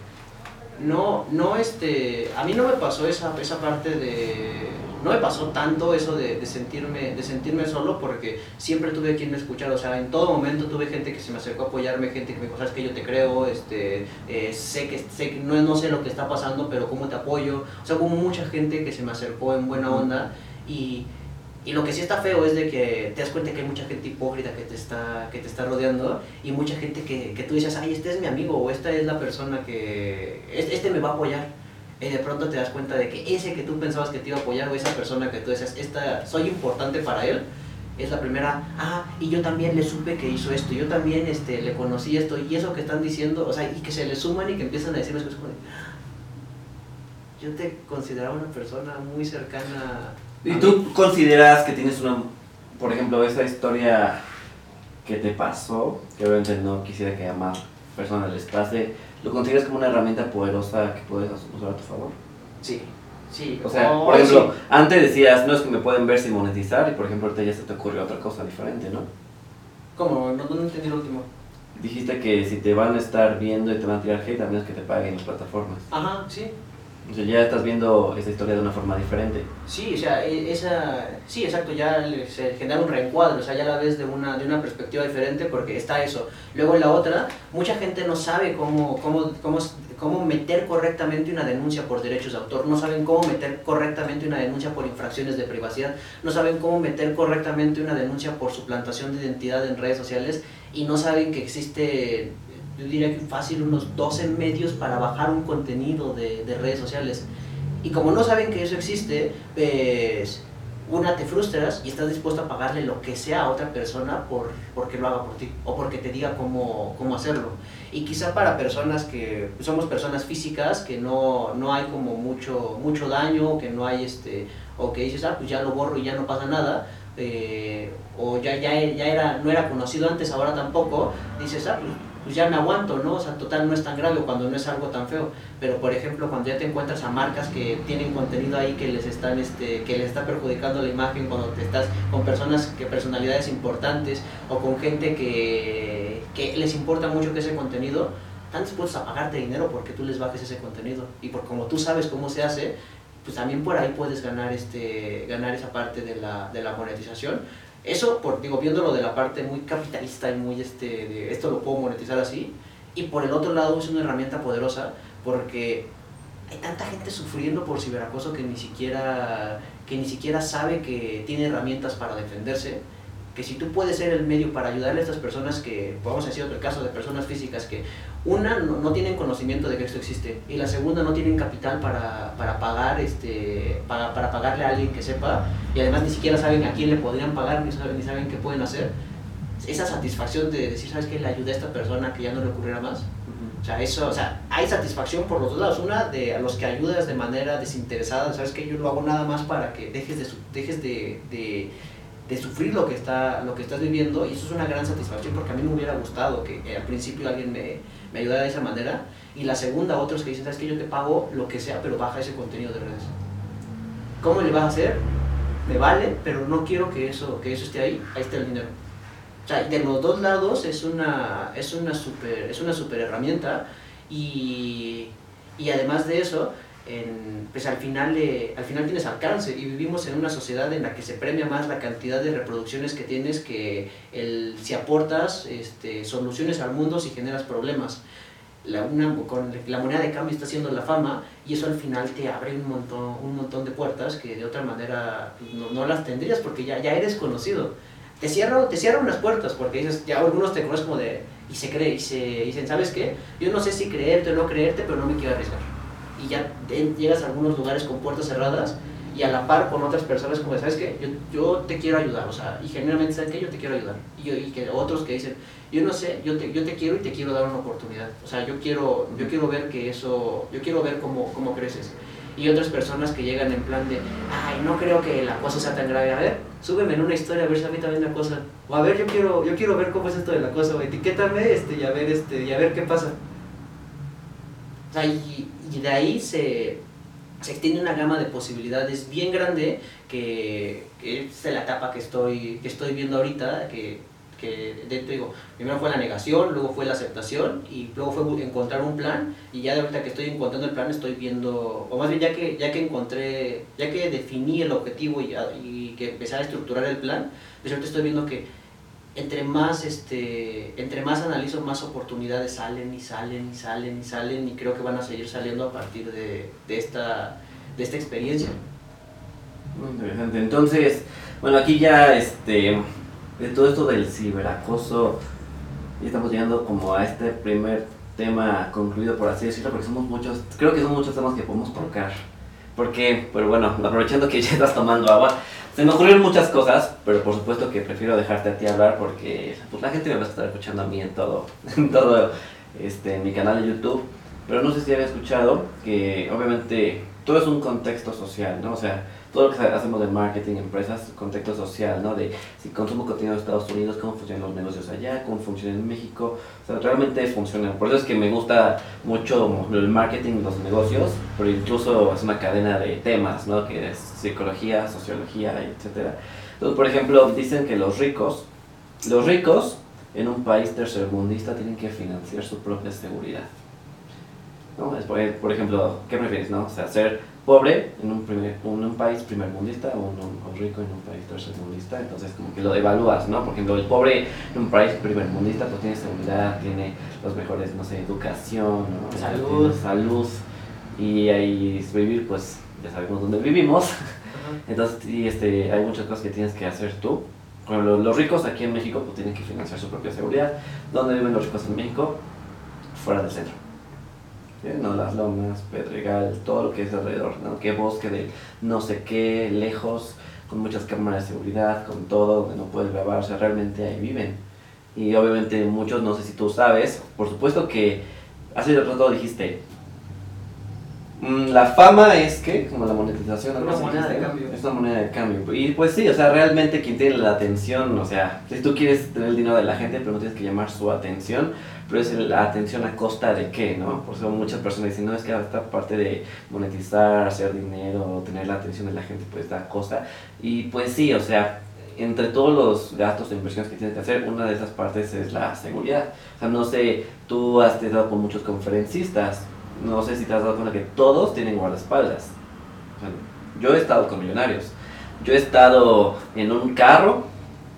no, no, este, a mí no me pasó esa, esa parte de, no me pasó tanto eso de, de, sentirme, de sentirme solo porque siempre tuve quien me escuchara, o sea, en todo momento tuve gente que se me acercó a apoyarme, gente que me dijo, sabes que yo te creo, este, eh, sé que, sé, no, no sé lo que está pasando, pero cómo te apoyo, o sea, hubo mucha gente que se me acercó en buena onda y y lo que sí está feo es de que te das cuenta que hay mucha gente hipócrita que te está, que te está rodeando y mucha gente que, que tú dices, ay, este es mi amigo o esta es la persona que, este me va a apoyar. Y de pronto te das cuenta de que ese que tú pensabas que te iba a apoyar o esa persona que tú decías, esta, soy importante para él, es la primera, ah, y yo también le supe que hizo esto, yo también este, le conocí esto, y eso que están diciendo, o sea, y que se le suman y que empiezan a decirme como, yo te consideraba una persona muy cercana ¿Y tú consideras que tienes una, por ejemplo, esa historia que te pasó, que obviamente no quisiera que a más personas les pase, ¿lo consideras como una herramienta poderosa que puedes usar a tu favor? Sí, sí. O sea, por ejemplo, antes decías, no es que me pueden ver sin monetizar, y por ejemplo ahorita ya se te ocurrió otra cosa diferente, ¿no? ¿Cómo? No, no entendí lo último. Dijiste que si te van a estar viendo y te van a tirar hate, también es que te paguen las plataformas. Ajá, sí. O sea, ya estás viendo esa historia de una forma diferente. Sí, o sea, e, esa, sí, exacto, ya se genera un reencuadro, o sea, ya la ves de una, de una perspectiva diferente porque está eso. Luego la otra, mucha gente no sabe cómo, cómo, cómo, cómo meter correctamente una denuncia por derechos de autor, no saben cómo meter correctamente una denuncia por infracciones de privacidad, no saben cómo meter correctamente una denuncia por suplantación de identidad en redes sociales y no saben que existe yo diría que fácil unos 12 medios para bajar un contenido de, de, redes sociales. Y como no saben que eso existe, pues una te frustras y estás dispuesto a pagarle lo que sea a otra persona por porque lo haga por ti o porque te diga cómo, cómo hacerlo. Y quizá para personas que somos personas físicas, que no, no hay como mucho, mucho daño, que no hay este, o que dices, ah, pues ya lo borro y ya no pasa nada, eh, o ya, ya, ya era, no era conocido antes, ahora tampoco, dices, ah, pues pues ya me aguanto, ¿no? O sea, total no es tan grave cuando no es algo tan feo. Pero por ejemplo, cuando ya te encuentras a marcas que tienen contenido ahí que les están, este, que les está perjudicando la imagen, cuando te estás con personas, que personalidades importantes o con gente que, que les importa mucho que ese contenido, están dispuestos a pagarte dinero porque tú les bajes ese contenido. Y por como tú sabes cómo se hace, pues también por ahí puedes ganar, este, ganar esa parte de la, de la monetización eso, por, digo, viéndolo de la parte muy capitalista y muy, este, de esto lo puedo monetizar así. Y por el otro lado es una herramienta poderosa porque hay tanta gente sufriendo por ciberacoso que ni siquiera, que ni siquiera sabe que tiene herramientas para defenderse que si tú puedes ser el medio para ayudarle a estas personas que, vamos a decir otro caso de personas físicas que una no, tienen conocimiento de que esto existe. Y la segunda no tienen capital para, para pagar este para, para, pagarle a alguien que sepa. Y además ni siquiera saben a quién le podrían pagar ni saben, ni saben qué pueden hacer. Esa satisfacción de decir sabes que le ayudé a esta persona que ya no le ocurriera más. O sea, eso, o sea, hay satisfacción por los dos lados. Una de a los que ayudas de manera desinteresada, sabes que yo lo hago nada más para que dejes de, dejes de, de de sufrir lo que, está, lo que estás viviendo. Y eso es una gran satisfacción porque a mí me hubiera gustado que al principio alguien me, me ayuda de esa manera. Y la segunda, otros que dicen, sabes que yo te pago lo que sea, pero baja ese contenido de redes. ¿Cómo le vas a hacer? Me vale, pero no quiero que eso, que eso esté ahí, ahí está el dinero. O sea, de los dos lados es una, es una, super, es una super herramienta y, y además de eso, en, pues al final, al final tienes alcance y vivimos en una sociedad en la que se premia más la cantidad de reproducciones que tienes que el, si aportas este, soluciones al mundo si generas problemas. La, una, con la moneda de cambio está haciendo la fama y eso al final te abre un montón, un montón de puertas que de otra manera no, no las tendrías porque ya, ya eres conocido te cierran, te cierran unas puertas porque dices, ya algunos te conocen como de, y se cree, y se dicen, ¿sabes qué? Yo no sé si creerte o no creerte, pero no me quiero arriesgar. Y ya llegas a algunos lugares con puertas cerradas y a la par con otras personas como, ¿sabes qué? Yo, yo te quiero ayudar, o sea, y generalmente, ¿sabes qué? Yo te quiero ayudar. Y, que otros que dicen, yo no sé, yo te, yo te quiero y te quiero dar una oportunidad. O sea, yo quiero, yo quiero ver que eso, yo quiero ver cómo, cómo creces y otras personas que llegan en plan de, ay, no creo que la cosa sea tan grave, a ver, súbeme en una historia a ver si a mí también la cosa, o a ver, yo quiero, yo quiero ver cómo es esto de la cosa, o etiquétame este, y a ver, este, y a ver qué pasa. O sea, y, y de ahí se, se extiende una gama de posibilidades bien grande que, es la etapa que estoy, que estoy viendo ahorita, que que dentro digo, primero fue la negación, luego fue la aceptación y luego fue encontrar un plan y ya de ahorita que estoy encontrando el plan estoy viendo, o más bien ya que, ya que encontré, ya que definí el objetivo y, que empecé a estructurar el plan, pues ahorita estoy viendo que entre más, este, entre más analizo, más oportunidades salen y salen y salen y salen y creo que van a seguir saliendo a partir de, de esta, de esta experiencia. Muy interesante. Entonces, bueno, aquí ya este de todo esto del ciberacoso, y estamos llegando como a este primer tema concluido, por así decirlo, porque somos muchos, creo que son muchos temas que podemos tocar. Porque, pero bueno, aprovechando que ya estás tomando agua, se me ocurrieron muchas cosas, pero por supuesto que prefiero dejarte a ti hablar porque pues, la gente me va a estar escuchando a mí en todo, en todo este, mi canal de YouTube. Pero no sé si había escuchado que obviamente todo es un contexto social, ¿no? O sea, todo lo que hacemos de marketing, empresas, contexto social, ¿no? De si consumo contenido de Estados Unidos, cómo funcionan los negocios allá, cómo funciona en México. O sea, realmente funciona. Por eso es que me gusta mucho el marketing, los negocios, pero incluso es una cadena de temas, ¿no? Que es psicología, sociología, etc. Entonces, por ejemplo, dicen que los ricos, los ricos en un país tercermundista tienen que financiar su propia seguridad. ¿No? Por ejemplo, ¿qué prefieres, no? O sea, ser pobre en un, primer, en un país primermundista o un, rico en un país tercermundista, entonces como que lo evalúas, ¿no? Por ejemplo, el pobre en un país primermundista pues tiene seguridad, tiene los mejores, no sé, educación, salud. salud, y ahí vivir, pues ya sabemos dónde vivimos, entonces sí, este, hay muchas cosas que tienes que hacer tú. Bueno, los, ricos aquí en México pues tienen que financiar su propia seguridad. ¿Dónde viven los ricos en México? Fuera del centro ¿no? Las lomas, Pedregal, todo lo que es alrededor, ¿no? Que bosque de no sé qué, lejos, con muchas cámaras de seguridad, con todo, donde no puedes grabar, o sea, realmente ahí viven. Y obviamente muchos, no sé si tú sabes, por supuesto que hace rato dijiste, la fama es que, como la monetización, una moneda de cambio. Es una moneda de cambio. Y pues sí, o sea, realmente quien tiene la atención, o sea, si tú quieres tener el dinero de la gente, pero no tienes que llamar su atención, pero es la atención a costa de qué, ¿no? Por eso muchas personas dicen, no, es que esta parte de monetizar, hacer dinero, tener la atención de la gente, pues da costa. Y pues sí, o sea, entre todos los gastos de inversiones que tienes que hacer, una de esas partes es la seguridad. O sea, no sé, tú has estado con muchos conferencistas, no sé si te has dado cuenta que todos tienen guardaespaldas. Yo he estado con millonarios, yo he estado en un carro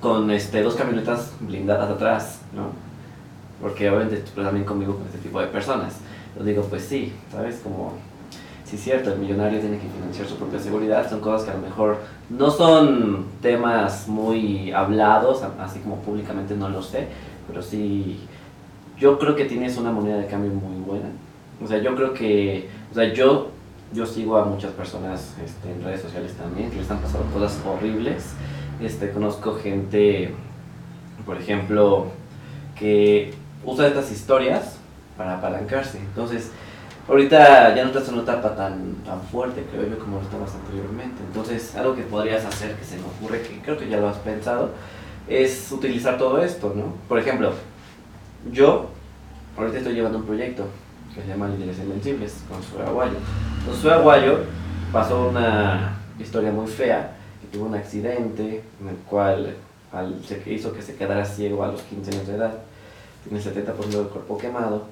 con este, dos camionetas blindadas atrás, ¿no? porque obviamente tú también conmigo con este tipo de personas. Yo digo, pues sí, ¿sabes? Como, sí es cierto, el millonario tiene que financiar su propia seguridad, son cosas que a lo mejor no son temas muy hablados, así como públicamente no lo sé, pero sí, yo creo que tienes una moneda de cambio muy buena. O sea, yo creo que, o sea, yo, yo sigo a muchas personas este, en redes sociales también que le están pasando cosas horribles. Este, conozco gente, por ejemplo, que usa estas historias para apalancarse. Entonces, ahorita ya no estás en una etapa tan, tan fuerte, creo yo, como lo estabas anteriormente. Entonces, algo que podrías hacer, que se me ocurre, que creo que ya lo has pensado, es utilizar todo esto, ¿no? Por ejemplo, yo ahorita estoy llevando un proyecto que se llama Líderes Invencibles con su aguayo. Entonces su aguayo pasó una historia muy fea, que tuvo un accidente en el cual al, se hizo que se quedara ciego a los 15 años de edad, tiene el 70% del cuerpo quemado.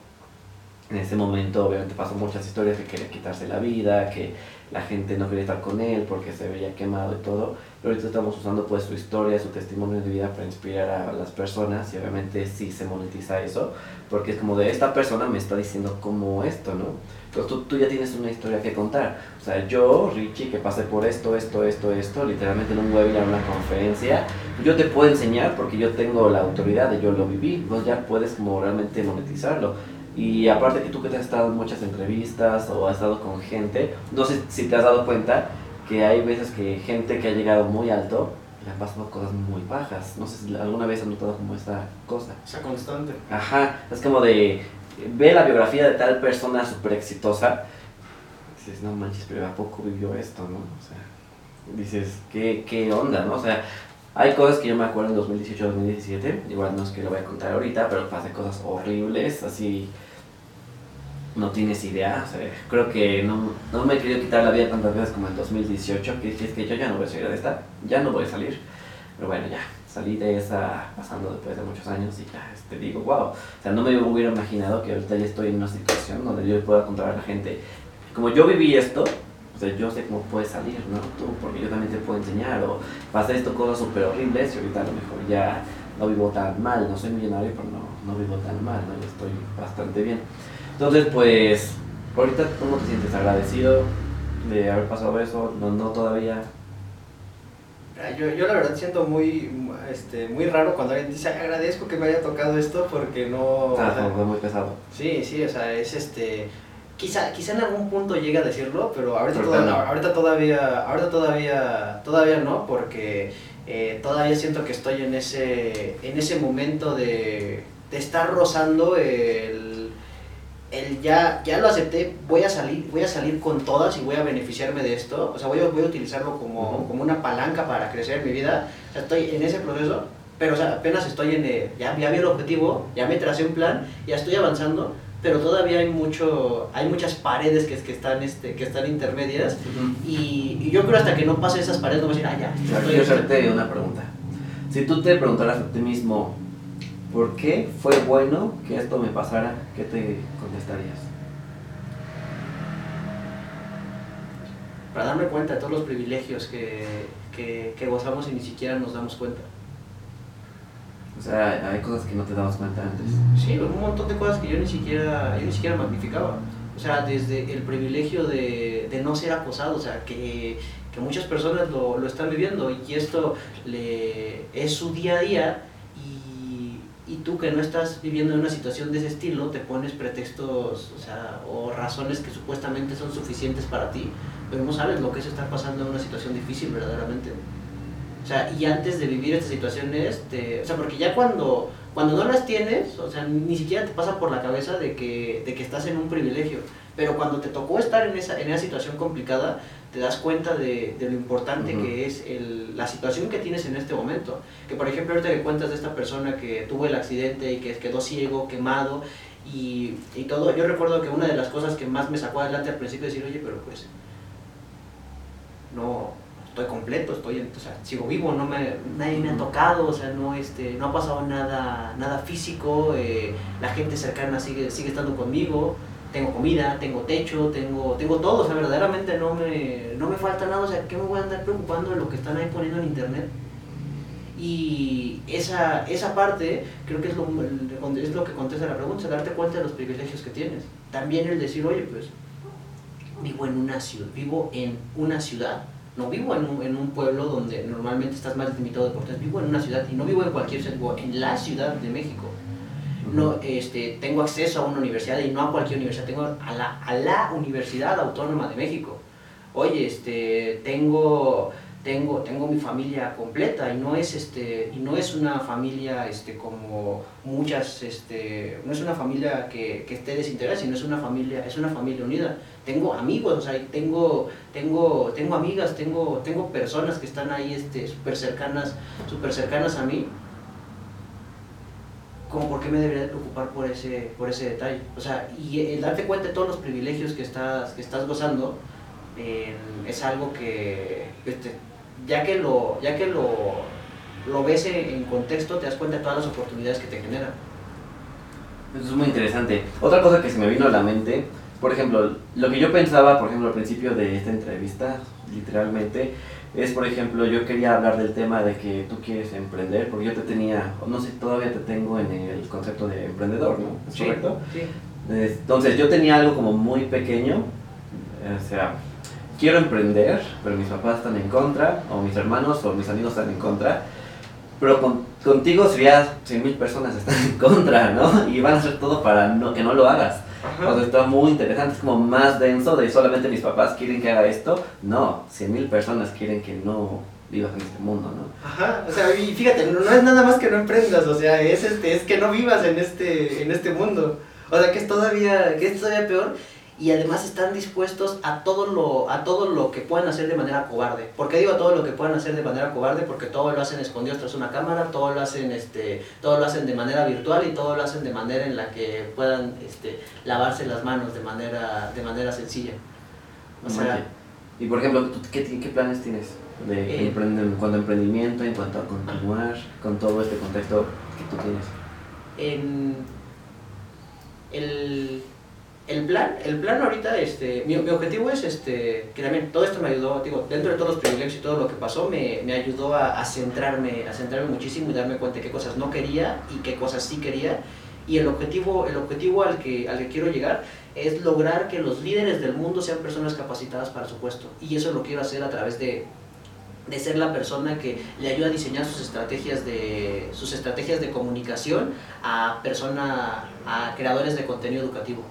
En ese momento obviamente pasó muchas historias que quería quitarse la vida, que la gente no quería estar con él porque se veía quemado y todo. Pero ahorita estamos usando pues su historia, su testimonio de vida para inspirar a las personas y obviamente sí se monetiza eso, porque es como de esta persona me está diciendo como esto, ¿no? Entonces tú, tú ya tienes una historia que contar. O sea, yo, Richie, que pasé por esto, esto, esto, esto, literalmente en un webinar, en una conferencia, yo te puedo enseñar porque yo tengo la autoridad de yo lo viví, entonces ya puedes como realmente monetizarlo. Y aparte que tú que te has estado en muchas entrevistas o has estado con gente, no sé si te has dado cuenta que hay veces que gente que ha llegado muy alto le han pasado cosas muy bajas. No sé si alguna vez has notado como esta cosa. Esa constante. Ajá, es como de, ve la biografía de tal persona súper exitosa, dices, no manches, pero ¿a poco vivió esto, no? O sea, dices, ¿qué, qué onda, no? O sea, hay cosas que yo me acuerdo en 2018-2017, igual no es que lo voy a contar ahorita, pero pasé cosas horribles, así no tienes idea. Creo que no, no me he querido quitar la vida tantas veces como en 2018, que es que yo ya no voy a salir de esta, ya no voy a salir. Pero bueno, ya, salí de esa pasando después de muchos años y ya te digo, wow. O sea, no me hubiera imaginado que ahorita ya estoy en una situación donde yo pueda contar a la gente, como yo viví esto, o sea, yo sé cómo puedes salir, ¿no? Tú, porque yo también te puedo enseñar, o pasé esto cosas súper horribles y ahorita a lo mejor ya no vivo tan mal, no soy millonario, pero no, no vivo tan mal, ¿no? Ya estoy bastante bien. Entonces, pues, ahorita, ¿cómo te sientes? ¿Agradecido de haber pasado eso? No, no todavía. Yo, yo la verdad siento muy, este, muy raro cuando alguien dice, "Ay, agradezco que me haya tocado esto porque no... o Ah, sea, fue muy pesado. Sí, sí, o sea, es este... Quizá, quizá en algún punto llegue a decirlo, pero ahorita, Ahorita toda- no. ahorita todavía, ahorita todavía, todavía no, porque eh, todavía siento que estoy en ese, en ese momento de, de estar rozando el, el ya, ya lo acepté, voy a salir, voy a salir con todas y voy a beneficiarme de esto, o sea, voy a, voy a utilizarlo como, Ujú. como una palanca para crecer en mi vida, o sea, estoy en ese proceso, pero o sea, apenas estoy en, eh, ya, ya vi el objetivo, ya me tracé un plan, ya estoy avanzando, pero todavía hay mucho, hay muchas paredes que, que están, este, que están intermedias, y, y yo creo hasta que no pase esas paredes no voy a decir, ah, ya, quiero hacerte una pregunta. Si tú te preguntaras a ti mismo, ¿por qué fue bueno que esto me pasara? ¿Qué te contestarías? para darme cuenta de todos los privilegios que, que, que gozamos y ni siquiera nos damos cuenta. O sea, hay cosas que no te dabas cuenta antes. Sí, un montón de cosas que yo ni siquiera, yo ni siquiera magnificaba. O sea, desde el privilegio de, de no ser acosado, o sea, que, que muchas personas lo, lo están viviendo y esto le, es su día a día tú que no estás viviendo en una situación de ese estilo te pones pretextos, o sea, o razones que supuestamente son suficientes para ti, pero no sabes lo que es estar pasando en una situación difícil verdaderamente. O sea, y antes de vivir estas situaciones, te, o sea, porque ya cuando, cuando no las tienes, o sea, ni siquiera te pasa por la cabeza de que, de que estás en un privilegio. Pero cuando te tocó estar en esa, en esa situación complicada, te das cuenta de, de lo importante Ujú. que es el, la situación que tienes en este momento. Que por ejemplo, ahorita que cuentas de esta persona que tuvo el accidente y que quedó ciego, quemado y, y todo, yo recuerdo que una de las cosas que más me sacó adelante al principio es decir, oye, pero pues no estoy completo, estoy, o sea, sigo vivo, no me, nadie me ha tocado, o sea, no, este, no ha pasado nada, nada físico, eh, la gente cercana sigue, sigue estando conmigo, tengo comida, tengo techo, tengo, tengo todo, o sea, verdaderamente no me, no me falta nada, o sea, ¿qué me voy a andar preocupando de lo que están ahí poniendo en internet? Y esa, esa parte creo que es lo, es lo que contesta la pregunta, darte cuenta de los privilegios que tienes. También el decir, oye, pues vivo en una ciudad, vivo en una ciudad, no vivo en un, en un pueblo donde normalmente estás más limitado de deportes, vivo en una ciudad y no vivo en cualquier ciudad, en la Ciudad de México. No, este, tengo acceso a una universidad y no a cualquier universidad, tengo a la, a la Universidad Autónoma de México. Oye, este, tengo, tengo, tengo mi familia completa y no es, este, y no es una familia este, como muchas, este, no es una familia que, que esté desintegrada, sino es una familia, es una familia unida. Tengo amigos, o sea, tengo, tengo, tengo amigas, tengo, tengo personas que están ahí este, súper cercanas, súper cercanas a mí como por qué me debería de preocupar por ese, por ese detalle. O sea, y el darte cuenta de todos los privilegios que estás, que estás gozando eh, es algo que, este, ya que lo, ya que lo, lo ves en contexto, te das cuenta de todas las oportunidades que te generan. Eso es muy interesante. Otra cosa que se me vino a la mente, por ejemplo, lo que yo pensaba, por ejemplo, al principio de esta entrevista, literalmente, es, por ejemplo, yo quería hablar del tema de que tú quieres emprender, porque yo te tenía, no sé, todavía te tengo en el concepto de emprendedor, ¿no? ¿Es correcto? Sí. Entonces, yo tenía algo como muy pequeño, o sea, quiero emprender, pero mis papás están en contra, o mis hermanos o mis amigos están en contra, pero contigo sería 100 mil personas están en contra, ¿no? Y van a hacer todo para no, que no lo hagas. O sea, está muy interesante, es como más denso de solamente mis papás quieren que haga esto. No, 100 mil personas quieren que no vivas en este mundo, ¿no? Ajá, o sea, y fíjate, no, es nada más que no emprendas, o sea, es, este, es que no vivas en este, en este mundo. O sea, que es todavía, que es todavía peor y además están dispuestos a todo lo a todo lo que puedan hacer de manera cobarde. ¿Por qué digo todo lo que puedan hacer de manera cobarde? Porque todo lo hacen escondidos tras una cámara, todo lo hacen este todo lo hacen de manera virtual y todo lo hacen de manera en la que puedan este lavarse las manos de manera de manera sencilla. O sea, y por ejemplo, qué, qué planes tienes de eh, en cuanto a emprendimiento, en cuanto a continuar con todo este contexto que tú tienes? En el el plan, el plan ahorita, este, mi, mi, objetivo es, este, que también todo esto me ayudó, digo, dentro de todos los privilegios y todo lo que pasó, me, me ayudó a, centrarme, a centrarme muchísimo y darme cuenta de qué cosas no quería y qué cosas sí quería. Y el objetivo, el objetivo al, que, al que quiero llegar es lograr que los líderes del mundo sean personas capacitadas para su puesto. Y eso lo quiero hacer a través de, de ser la persona que le ayuda a diseñar sus estrategias de, sus estrategias de comunicación a, persona, a creadores de contenido educativo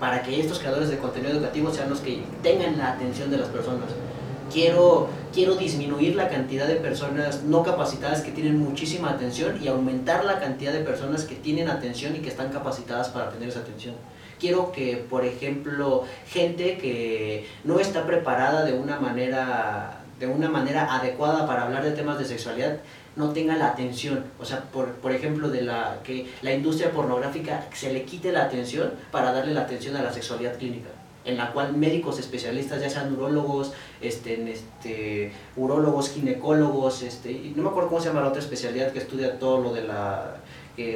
para que estos creadores de contenido educativo sean los que tengan la atención de las personas. Quiero, quiero disminuir la cantidad de personas no capacitadas que tienen muchísima atención y aumentar la cantidad de personas que tienen atención y que están capacitadas para tener esa atención. Quiero que, por ejemplo, gente que no está preparada de una manera, de una manera adecuada para hablar de temas de sexualidad, no tenga la atención, o sea, por, por ejemplo, de la que la industria pornográfica se le quite la atención para darle la atención a la sexualidad clínica en la cual médicos especialistas, ya sean urólogos, este, este, urólogos, ginecólogos, este, no me acuerdo cómo se llama la otra especialidad que estudia todo lo de la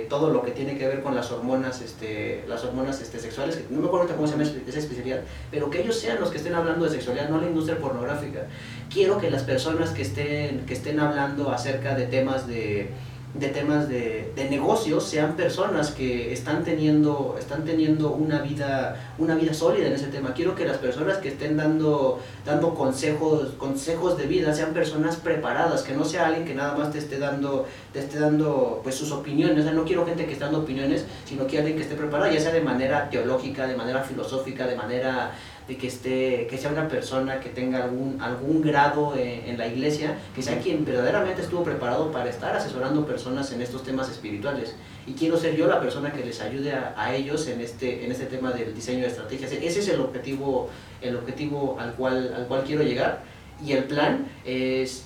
todo lo que tiene que ver con las hormonas, este, las hormonas este, sexuales, no me acuerdo cómo se llama esa especialidad, pero que ellos sean los que estén hablando de sexualidad, no la industria pornográfica. Quiero que las personas que estén, que estén hablando acerca de temas de de temas de, de, negocios sean personas que están teniendo, están teniendo una, vida, una vida sólida en ese tema. Quiero que las personas que estén dando, dando consejos, consejos de vida sean personas preparadas, que no sea alguien que nada más te esté dando, te esté dando pues, sus opiniones. O sea, no quiero gente que esté dando opiniones, sino que alguien que esté preparada, ya sea de manera teológica, de manera filosófica, de manera de que, esté, que sea una persona que tenga algún, algún grado en, la iglesia, que sea quien verdaderamente estuvo preparado para estar asesorando personas en estos temas espirituales. Y quiero ser yo la persona que les ayude a, ellos en este, en este tema del diseño de estrategias. Ese es el objetivo, el objetivo al, cual, al cual quiero llegar. Y el plan es,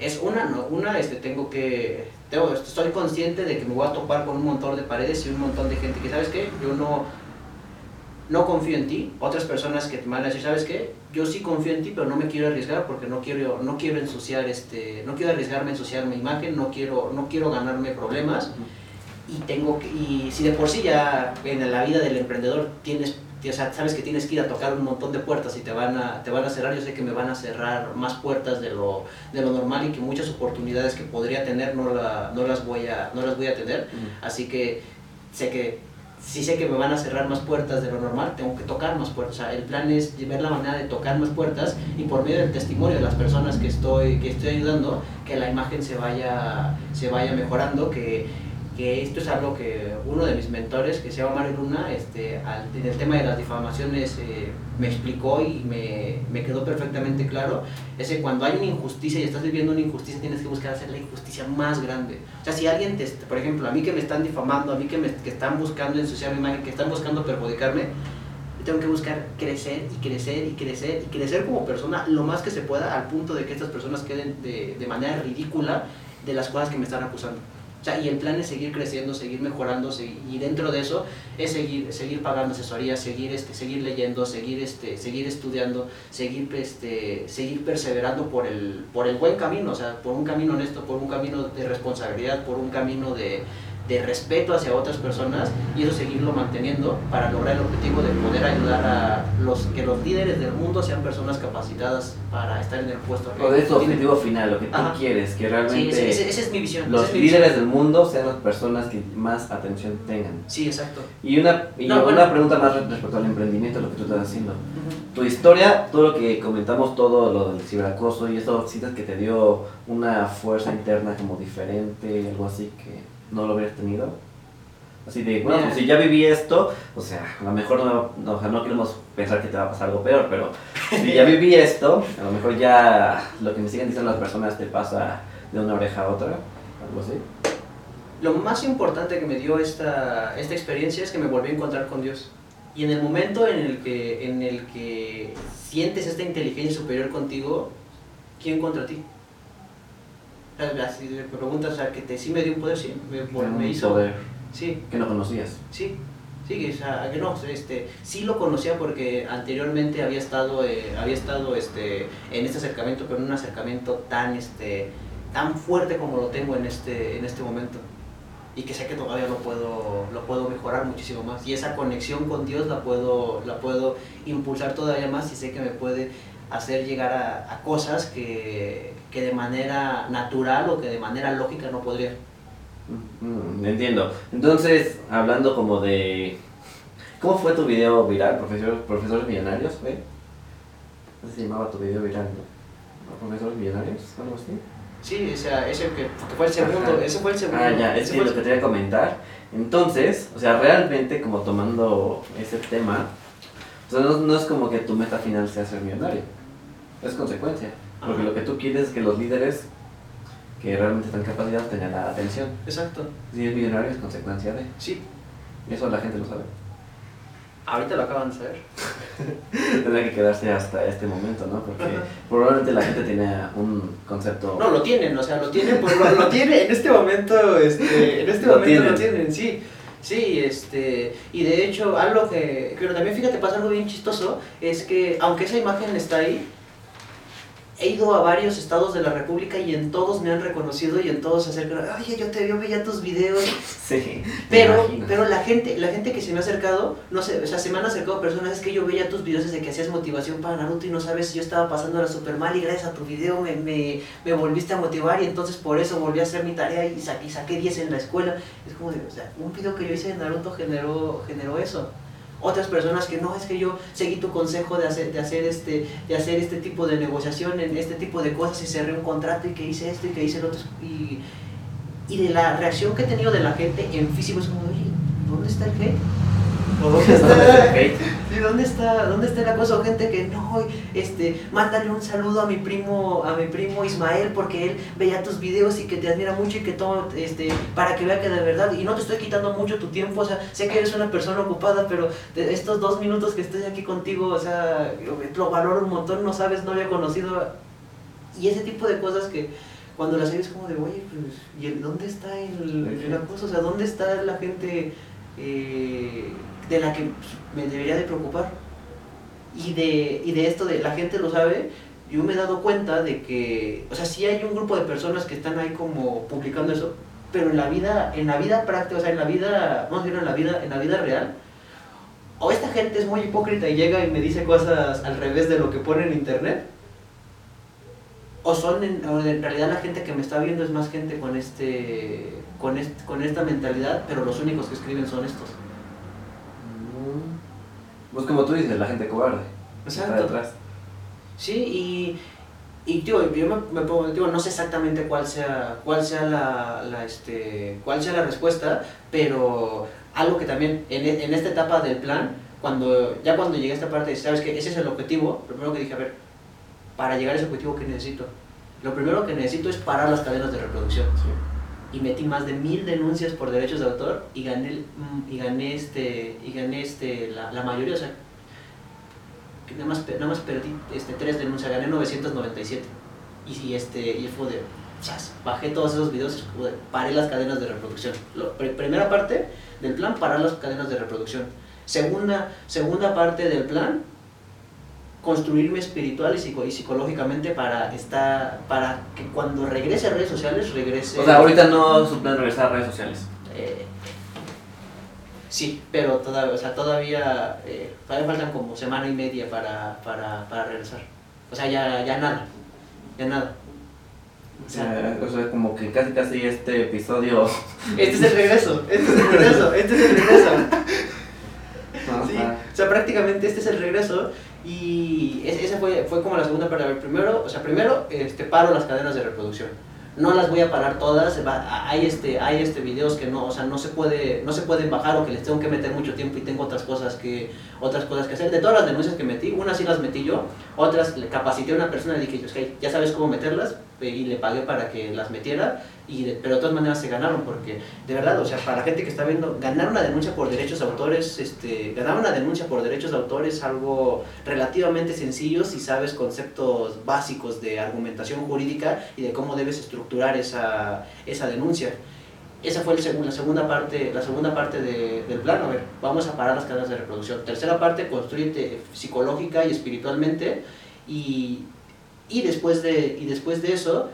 es una, no, una este, tengo que tengo, estoy consciente de que me voy a topar con un montón de paredes y un montón de gente que, ¿sabes qué? Yo no, no confío en ti, otras personas que te van a decir, ¿sabes qué? Yo sí confío en ti, pero no me quiero arriesgar porque no quiero, no quiero ensuciar, este, no quiero arriesgarme a ensuciar mi imagen, no quiero, no quiero ganarme problemas. Y tengo que, y si de por sí ya en la vida del emprendedor tienes, sabes que tienes que ir a tocar un montón de puertas y te van a, te van a cerrar, yo sé que me van a cerrar más puertas de lo, de lo normal y que muchas oportunidades que podría tener no, la, no, las, voy a, no las voy a tener. Así que sé que si sé que me van a cerrar más puertas de lo normal, tengo que tocar más puertas. O sea, el plan es ver la manera de tocar más puertas y por medio del testimonio de las personas que estoy, que estoy ayudando, que la imagen se vaya, se vaya mejorando, que que esto es algo que uno de mis mentores, que se llama Mario Luna, este, al, en el tema de las difamaciones eh, me explicó y me, me, quedó perfectamente claro, es que cuando hay una injusticia y estás viviendo una injusticia tienes que buscar hacer la injusticia más grande. O sea, si alguien, te, por ejemplo, a mí que me están difamando, a mí que, me, que están buscando ensuciar mi imagen, que están buscando perjudicarme, tengo que buscar crecer y crecer y crecer y crecer como persona lo más que se pueda al punto de que estas personas queden de, de manera ridícula de las cosas que me están acusando. O sea, y el plan es seguir creciendo, seguir mejorando, y dentro de eso es seguir, seguir pagando asesorías, seguir, este, seguir leyendo, seguir, este, seguir estudiando, seguir, este, seguir perseverando por el, por el buen camino, o sea, por un camino honesto, por un camino de responsabilidad, por un camino de, de respeto hacia otras personas y eso seguirlo manteniendo para lograr el objetivo de poder ayudar a los que los líderes del mundo sean personas capacitadas para estar en el puesto que O de tu objetivo final, lo que tú Ajá. quieres, que Sí, realmente ese- ese- esa es mi visión. esa los es mi líderes visión. del mundo sean las personas que más atención tengan. Sí, exacto. Y una, y No, una bueno. pregunta más respecto al emprendimiento, lo que tú estás haciendo. Tu historia, todo lo que comentamos, todo lo del ciberacoso y eso, ¿sientes que te dio una fuerza interna como diferente, algo así que no lo hubieras tenido? Así de, bueno, pues si ya viví esto, o sea, a lo mejor no, no, o sea, no queremos pensar que te va a pasar algo peor, pero si ya viví esto, a lo mejor ya lo que me siguen diciendo las personas te pasa de una oreja a otra, algo así. Lo más importante que me dio esta, esta experiencia es que me volví a encontrar con Dios. Y en el momento en el que, en el que sientes esta inteligencia superior contigo, ¿quién contra ti? Si me preguntas, sea, que te, sí me dio un poder, sí, me, hizo... poder Sí, que no conocías. Sí, sí, o sea, que no, este, sí lo conocía porque anteriormente había estado, eh, había estado este, en este acercamiento, pero en un acercamiento tan, este, tan fuerte como lo tengo en este, en este momento. Y que sé que todavía lo puedo, lo puedo mejorar muchísimo más. Y esa conexión con Dios la puedo, la puedo impulsar todavía más y sé que me puede hacer llegar a, a cosas que, que de manera natural o que de manera lógica no podría. Mm, entiendo. Entonces, hablando como de... ¿Cómo fue tu video viral, profesor, profesores millonarios, fue? Así se llamaba tu video viral, ¿no? ¿Profesores millonarios? ¿Algo así? Sí, o sea, ese que, que fue el segundo, Ajá. ese fue el segundo. Ah, ya, es ese fue lo que te voy a comentar. Entonces, o sea, realmente como tomando ese tema, o sea, no, no es como que tu meta final sea ser millonario. Es consecuencia. Porque lo que tú quieres es que los líderes que realmente están capacitados tengan la atención. Exacto, Si es millonario es consecuencia de. sí. Eso la gente lo sabe. Ahorita lo acaban de saber. Tendrá que quedarse hasta este momento, ¿no? Porque Ajá. probablemente la gente tenía un concepto... No, lo tienen, o sea, lo tienen, pues lo, lo tienen en este momento, este, en este Lo momento lo tienen. tienen, sí. Sí, este, y de hecho, algo que, pero también fíjate, pasa algo bien chistoso, es que aunque esa imagen está ahí, he ido a varios estados de la República y en todos me han reconocido y en todos se acercan, oye, yo te veo, veía tus videos, Sí, Pero, pero la gente, la gente que se me ha acercado, no sé, o sea, se me han acercado personas, es que yo veía tus videos desde que hacías motivación para Naruto y no sabes, yo estaba pasándola súper mal y gracias a tu video me, me, me volviste a motivar y entonces por eso volví a hacer mi tarea y saqué, y saqué 10 en la escuela. Es como de, o sea, un video que yo hice de Naruto generó, generó eso. Otras personas que no, es que yo seguí tu consejo de hacer, de hacer este, de hacer este tipo de negociación, en este tipo de cosas y cerré un contrato y que hice esto y que hice el otro y, y de la reacción que he tenido de la gente en físico es como, oye, ¿dónde está el hate? ¿O dónde ¿Dónde está ¿dónde está, dónde está el acoso? Gente que no, este, mándale un saludo a mi primo, a mi primo Ismael porque él veía tus videos y que te admira mucho y que todo, este, para que vea que de verdad, y no te estoy quitando mucho tu tiempo, o sea, sé que eres una persona ocupada, pero de estos dos minutos que estoy aquí contigo, o sea, lo valoro un montón, no sabes, no había conocido, y ese tipo de cosas que cuando las oyes como de, oye, pues, ¿y el- dónde está el, el acoso? O sea, ¿dónde está la gente eh, de la que me debería de preocupar? Y de, y de esto de la gente lo sabe, yo me he dado cuenta de que, o sea, sí hay un grupo de personas que están ahí como publicando eso, pero en la vida, en la vida práctica, o sea, en la vida, vamos a decir, en la vida, en la vida real, o esta gente es muy hipócrita y llega y me dice cosas al revés de lo que pone en internet, o son en, o en realidad la gente que me está viendo es más gente con este con este, con esta mentalidad, pero los únicos que escriben son estos. Mm. Pues como tú dices, la gente cobarde. Está Exacto. detrás. Sí, y, y tío, yo me, me pongo, digo, no sé exactamente cuál sea, cuál sea la, la, este, cuál sea la respuesta, pero algo que también en, en esta etapa del plan, cuando, ya cuando llegué a esta parte, sabes que ese es el objetivo, lo primero que dije, a ver, para llegar a ese objetivo, ¿qué necesito? Lo primero que necesito es parar las cadenas de reproducción. Sí. Y metí más de mil denuncias por derechos de autor y gané mm, y gané este y gané este la, la mayoría o sea nada más nada más perdí este tres denuncias gané 997 y, y este y fue de bajé todos esos videos, paré las cadenas de reproducción. primera parte del plan, parar las cadenas de reproducción. Segunda, segunda parte del plan, construirme espiritual y, psicológicamente para estar, para que cuando regrese a redes sociales, regrese... O sea, ahorita no su plan regresar a redes sociales. Eh, sí, pero todavía, o sea, todavía, eh, todavía faltan como semana y media para, para, para regresar. O sea, ya, ya nada, ya nada. O sea, o sea, como que casi casi este episodio... Este es el regreso, este es el regreso, este es el regreso. sí, o sea, prácticamente este es el regreso y esa fue, fue como la segunda parte. primero, o sea, primero este, paro las cadenas de reproducción no las voy a parar todas, hay este hay este videos que no, o sea, no se puede no se pueden bajar o que les tengo que meter mucho tiempo y tengo otras cosas que otras cosas que hacer. De todas las denuncias que metí, unas sí las metí yo, otras le capacité a una persona y dije, okay, ya sabes cómo meterlas y le pagué para que las metiera y pero de todas maneras se ganaron porque de verdad, o sea, para la gente que está viendo, ganar una denuncia por derechos de autores, este, ganar una denuncia por derechos de es algo relativamente sencillo si sabes conceptos básicos de argumentación jurídica y de cómo debes estructurar esa, esa denuncia. Esa fue el la segunda parte, la segunda parte del plan. A ver, vamos a parar las cadenas de reproducción. Tercera parte, construirte psicológica y espiritualmente. Y, y, después de, y después de eso,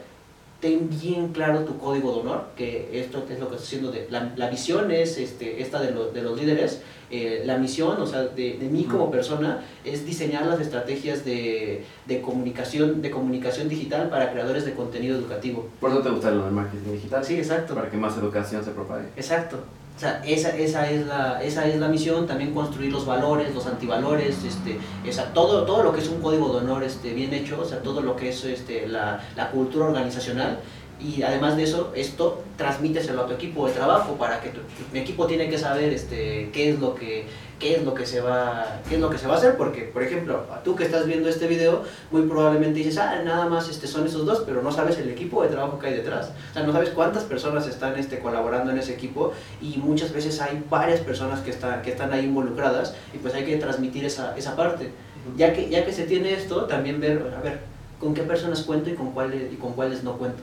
ten bien claro tu código de honor, que esto es lo que está haciendo, de, la, la, visión es este, esta de, de los líderes, eh, la misión, o sea, de, de mí como persona, es diseñar las estrategias de, de, comunicación, de comunicación digital para creadores de contenido educativo. ¿Por eso te gusta el marketing digital? Sí, exacto. Para que más educación se propague. Exacto. O sea, esa, esa, es la, esa es la misión, también construir los valores, los antivalores, este, esa, todo, todo lo que es un código de honor este, bien hecho, o sea, todo lo que es este, la, la cultura organizacional y además de eso, esto transmíteselo a tu equipo de trabajo para que tu, mi equipo tiene que saber este, qué es lo que qué es lo que se va qué es lo que se va a hacer porque por ejemplo tú que estás viendo este video muy probablemente dices ah nada más este son esos dos pero no sabes el equipo de trabajo que hay detrás. O sea no sabes cuántas personas están este colaborando en ese equipo y muchas veces hay varias personas que están que están ahí involucradas y pues hay que transmitir esa, esa parte. Ya que ya que se tiene esto también ver a ver con qué personas cuento y con cuáles y con cuáles no cuento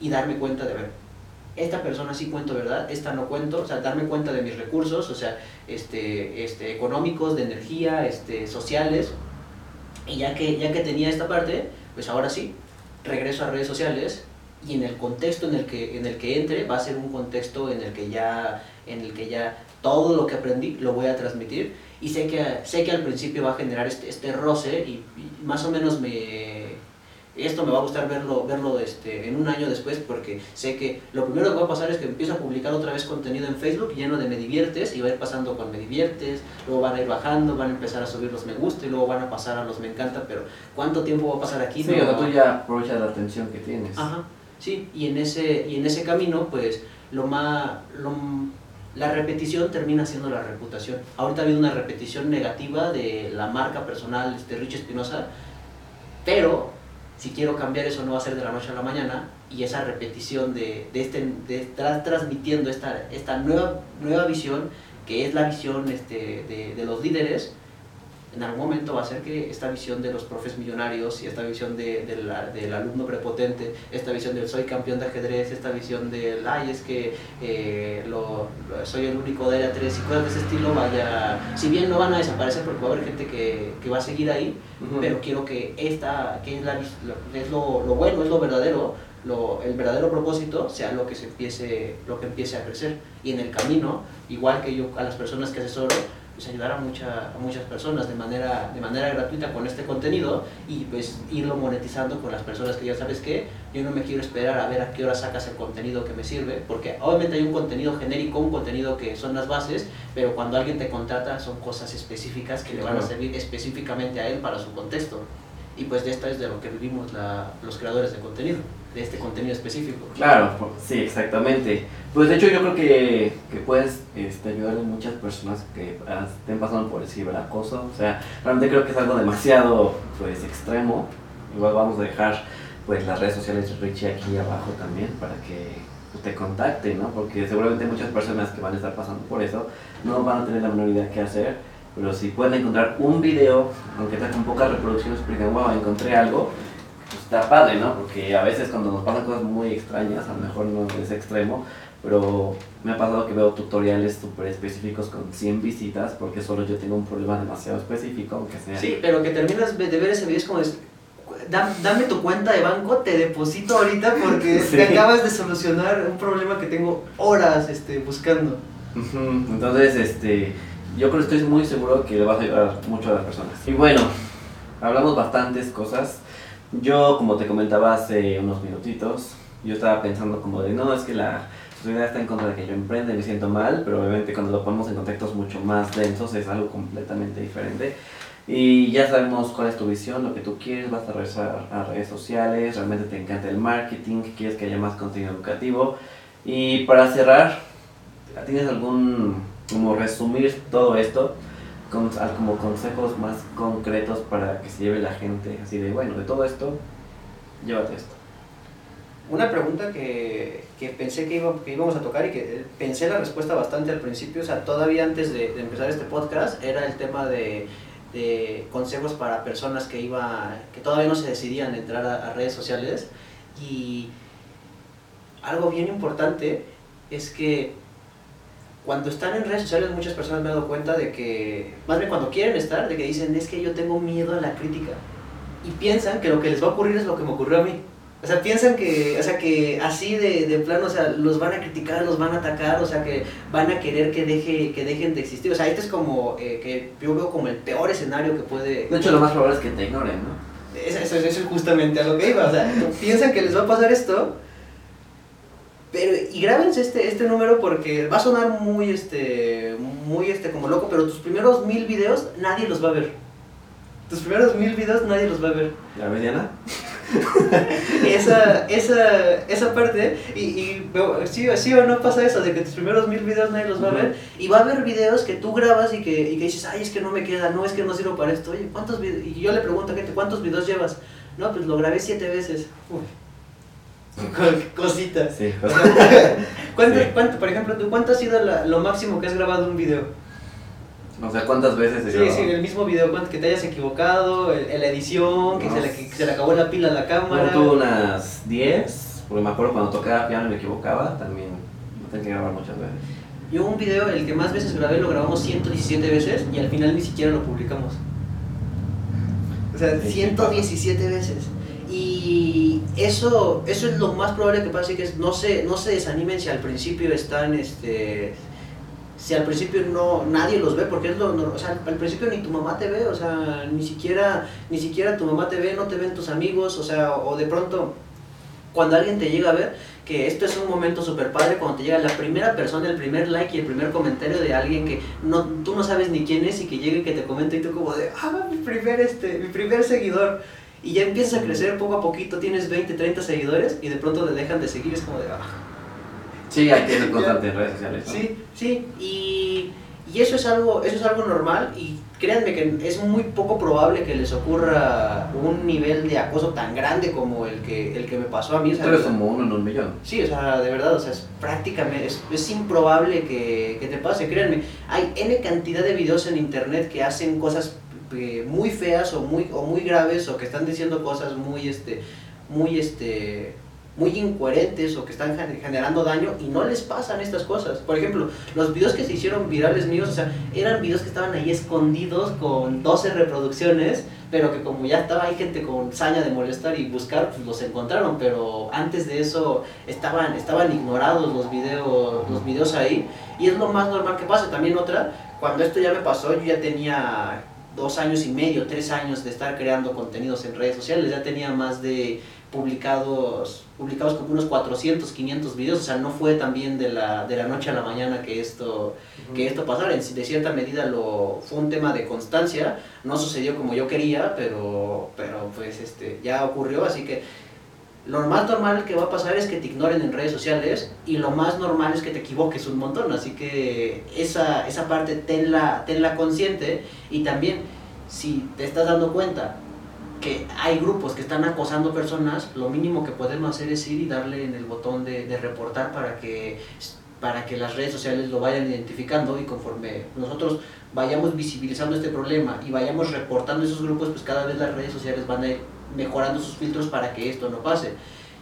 y darme cuenta de, ver, esta persona sí cuento, ¿verdad? Esta no cuento, o sea, darme cuenta de mis recursos, o sea, este, este, económicos, de energía, este, sociales. Y ya que, ya que tenía esta parte, pues ahora sí, regreso a redes sociales y en el contexto en el que, en el que entre va a ser un contexto en el que ya, en el que ya todo lo que aprendí lo voy a transmitir y sé que, sé que al principio va a generar este, este roce y más o menos me, esto me va a gustar verlo, verlo este, en un año después porque sé que lo primero que va a pasar es que empiezo a publicar otra vez contenido en Facebook lleno de me diviertes y va a ir pasando con me diviertes, luego van a ir bajando, van a empezar a subir los me gusta y luego van a pasar a los me encanta, pero ¿cuánto tiempo va a pasar aquí? Sí, o tú ya aprovechas la atención que tienes. Ajá, sí, y en ese, y en ese camino pues lo más... Lo, la repetición termina siendo la reputación. Ahorita ha habido una repetición negativa de la marca personal de Rich Espinosa, pero si quiero cambiar eso no va a ser de la noche a la mañana y esa repetición de, de, este, de estar transmitiendo esta, esta nueva, nueva visión que es la visión este, de, de, los líderes, en algún momento va a ser que esta visión de los profes millonarios y esta visión de, del alumno prepotente, esta visión del soy campeón de ajedrez, esta visión del, ay, es que eh, lo, soy el único de área 3 y cosas de ese estilo, vaya, si bien no van a desaparecer porque va a haber gente que, que va a seguir ahí, pero quiero que esta, que es, la, es lo, lo, bueno, es lo verdadero, lo, el verdadero propósito sea lo que, se empiece, lo que empiece a crecer. Y en el camino, igual que yo a las personas que asesoro, pues ayudar a, mucha, a muchas personas de manera, de manera gratuita con este contenido y pues irlo monetizando con las personas que ya sabes que yo no me quiero esperar a ver a qué hora sacas el contenido que me sirve, porque obviamente hay un contenido genérico, un contenido que son las bases, pero cuando alguien te contrata son cosas específicas que le van a servir específicamente a él para su contexto. Y pues de esto es de lo que vivimos la, los creadores de contenido de este contenido específico. Claro, sí, exactamente. Pues de hecho yo creo que, que puedes este, ayudar a muchas personas que estén pasando por el ciberacoso. O sea, realmente creo que es algo demasiado pues extremo. Igual vamos a dejar pues las redes sociales de Richie aquí abajo también para que te contacten, ¿no? Porque seguramente muchas personas que van a estar pasando por eso no van a tener la menor idea qué hacer. Pero si pueden encontrar un video, aunque tenga con pocas reproducciones, porque wow, encontré algo, pues, está padre, ¿no? Porque a veces cuando nos pasan cosas muy extrañas, a lo mejor no es extremo, pero me ha pasado que veo tutoriales súper específicos con 100 visitas porque solo yo tengo un problema demasiado específico, aunque sea... Sí, pero que terminas de ver ese video es como, es, dame tu cuenta de banco, te deposito ahorita porque te acabas de solucionar un problema que tengo horas este, buscando. Entonces, este, yo creo que estoy muy seguro que le vas a ayudar mucho a las personas. Y bueno, hablamos bastantes cosas. Yo, como te comentaba hace unos minutitos, yo estaba pensando como de, no, es que la sociedad está en contra de que yo emprenda y me siento mal, pero obviamente cuando lo ponemos en contextos mucho más densos es algo completamente diferente. Y ya sabemos cuál es tu visión, lo que tú quieres, vas a regresar a redes sociales, realmente te encanta el marketing, quieres que haya más contenido educativo. Y para cerrar, ¿tienes algún, como resumir todo esto, con, como consejos más concretos para que se lleve la gente, así de, bueno, de todo esto, llévate esto? Una pregunta que, que pensé que, iba, que, íbamos a tocar y que pensé la respuesta bastante al principio, o sea, todavía antes de, empezar este podcast, era el tema de de consejos para personas que, iba, que todavía no se decidían entrar a, redes sociales. Y algo bien importante es que cuando están en redes sociales muchas personas me han dado cuenta de que, más bien cuando quieren estar, de que dicen es que yo tengo miedo a la crítica. Y piensan que lo que les va a ocurrir es lo que me ocurrió a mí. O sea, piensan que, o sea, que así de, de plano, o sea, los van a criticar, los van a atacar, o sea, que van a querer que, deje, que dejen de existir. O sea, este es como, eh, que yo veo como el peor escenario que puede... De hecho, lo más probable es que te ignoren, ¿no? Eso, eso, es justamente a lo que iba, o sea, piensan que les va a pasar esto, pero, y grábense este, este número porque va a sonar muy, este, muy, este, como loco, pero tus primeros mil videos nadie los va a ver. Tus primeros mil videos nadie los va a ver. ¿La mediana? esa, esa, esa parte, y, y sí, o no pasa eso, de que tus primeros mil videos nadie los va a ver, y va a haber videos que tú grabas y que, y que dices, ay, es que no me queda, no, es que no sirvo para esto, oye, ¿cuántos videos? Y yo le pregunto a gente, ¿cuántos videos llevas? No, pues lo grabé siete veces. Uy. Cosita. Sí, ¿Cuánto, ¿Cuánto, por ejemplo, tú, cuánto ha sido lo máximo que has grabado un video? O sea, ¿cuántas veces se Sí, sí, el mismo video, que te hayas equivocado, en la edición, que, se le, que se le acabó la pila a la cámara. Yo tuve unas 10, porque me acuerdo cuando tocaba piano y me equivocaba, también no tenía que grabar muchas veces. Yo un video, el que más veces grabé, lo grabamos 117 veces y al final ni siquiera lo publicamos. O sea, 117 veces. Y eso, eso es lo más probable que pase, que no se, no se desanimen si al principio están este, si al principio no nadie los ve porque es lo o sea al principio ni tu mamá te ve o sea ni siquiera ni siquiera tu mamá te ve no te ven tus amigos o sea o de pronto cuando alguien te llega a ver que esto es un momento súper padre cuando te llega la primera persona el primer like y el primer comentario de alguien que no tú no sabes ni quién es y que llegue y que te comente y tú como de ah mi primer este mi primer seguidor y ya empiezas a crecer poco a poquito tienes 20 30 seguidores y de pronto te dejan de seguir es como de ah Sí, hay que ser constante en redes sociales. Sí, sí, y, y, eso, es algo, eso es algo normal y créanme que es muy poco probable que les ocurra un nivel de acoso tan grande como el que, el que me pasó a mí. O sea, como uno en un millón. Sí, o sea, de verdad, o sea, es prácticamente, es, es improbable que, que, te pase, créanme. Hay N cantidad de videos en internet que hacen cosas muy feas o muy, o muy graves o que están diciendo cosas muy, este, muy, este, muy incoherentes o que están generando daño y no les pasan estas cosas. Por ejemplo, los videos que se hicieron virales míos, o sea, eran videos que estaban ahí escondidos con 12 reproducciones, pero que como ya estaba ahí gente con saña de molestar y buscar, pues los encontraron, pero antes de eso estaban, estaban ignorados los videos, los videos ahí y es lo más normal que pase. También otra, cuando esto ya me pasó, yo ya tenía dos años y medio, tres años de estar creando contenidos en redes sociales, ya tenía más de publicados, publicados como unos 400, 500 videos, o sea, no fue también de la, de la noche a la mañana que esto, que esto pasara, de cierta medida lo, fue un tema de constancia, no sucedió como yo quería, pero, pero pues este, ya ocurrió, así que lo más normal que va a pasar es que te ignoren en redes sociales y lo más normal es que te equivoques un montón, así que esa, esa parte tenla, tenla consciente. Y también si te estás dando cuenta que hay grupos que están acosando personas, lo mínimo que podemos hacer es ir y darle en el botón de, de, reportar para que, para que las redes sociales lo vayan identificando y conforme nosotros vayamos visibilizando este problema y vayamos reportando esos grupos, pues cada vez las redes sociales van a ir mejorando sus filtros para que esto no pase.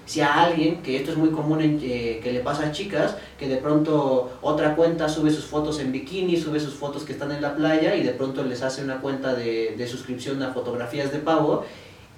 Si a alguien, que esto es muy común en, eh, que le pasa a chicas, que de pronto otra cuenta sube sus fotos en bikini, sube sus fotos que están en la playa y de pronto les hace una cuenta de, de suscripción a fotografías de pago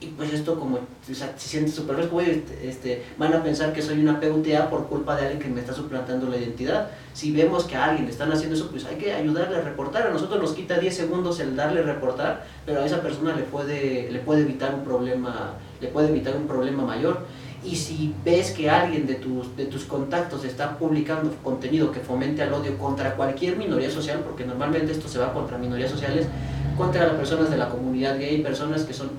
y pues esto como o sea, se siente súper fresco, este, este, van a pensar que soy una PUTA por culpa de alguien que me está suplantando la identidad. Si vemos que a alguien le están haciendo eso, pues hay que ayudarle a reportar. A nosotros nos quita 10 segundos el darle reportar, pero a esa persona le puede, le puede evitar un problema, le puede evitar un problema mayor. Y si ves que alguien de tus, de tus contactos está publicando contenido que fomente al odio contra cualquier minoría social, porque normalmente esto se va contra minorías sociales, contra las personas de la comunidad gay, personas que son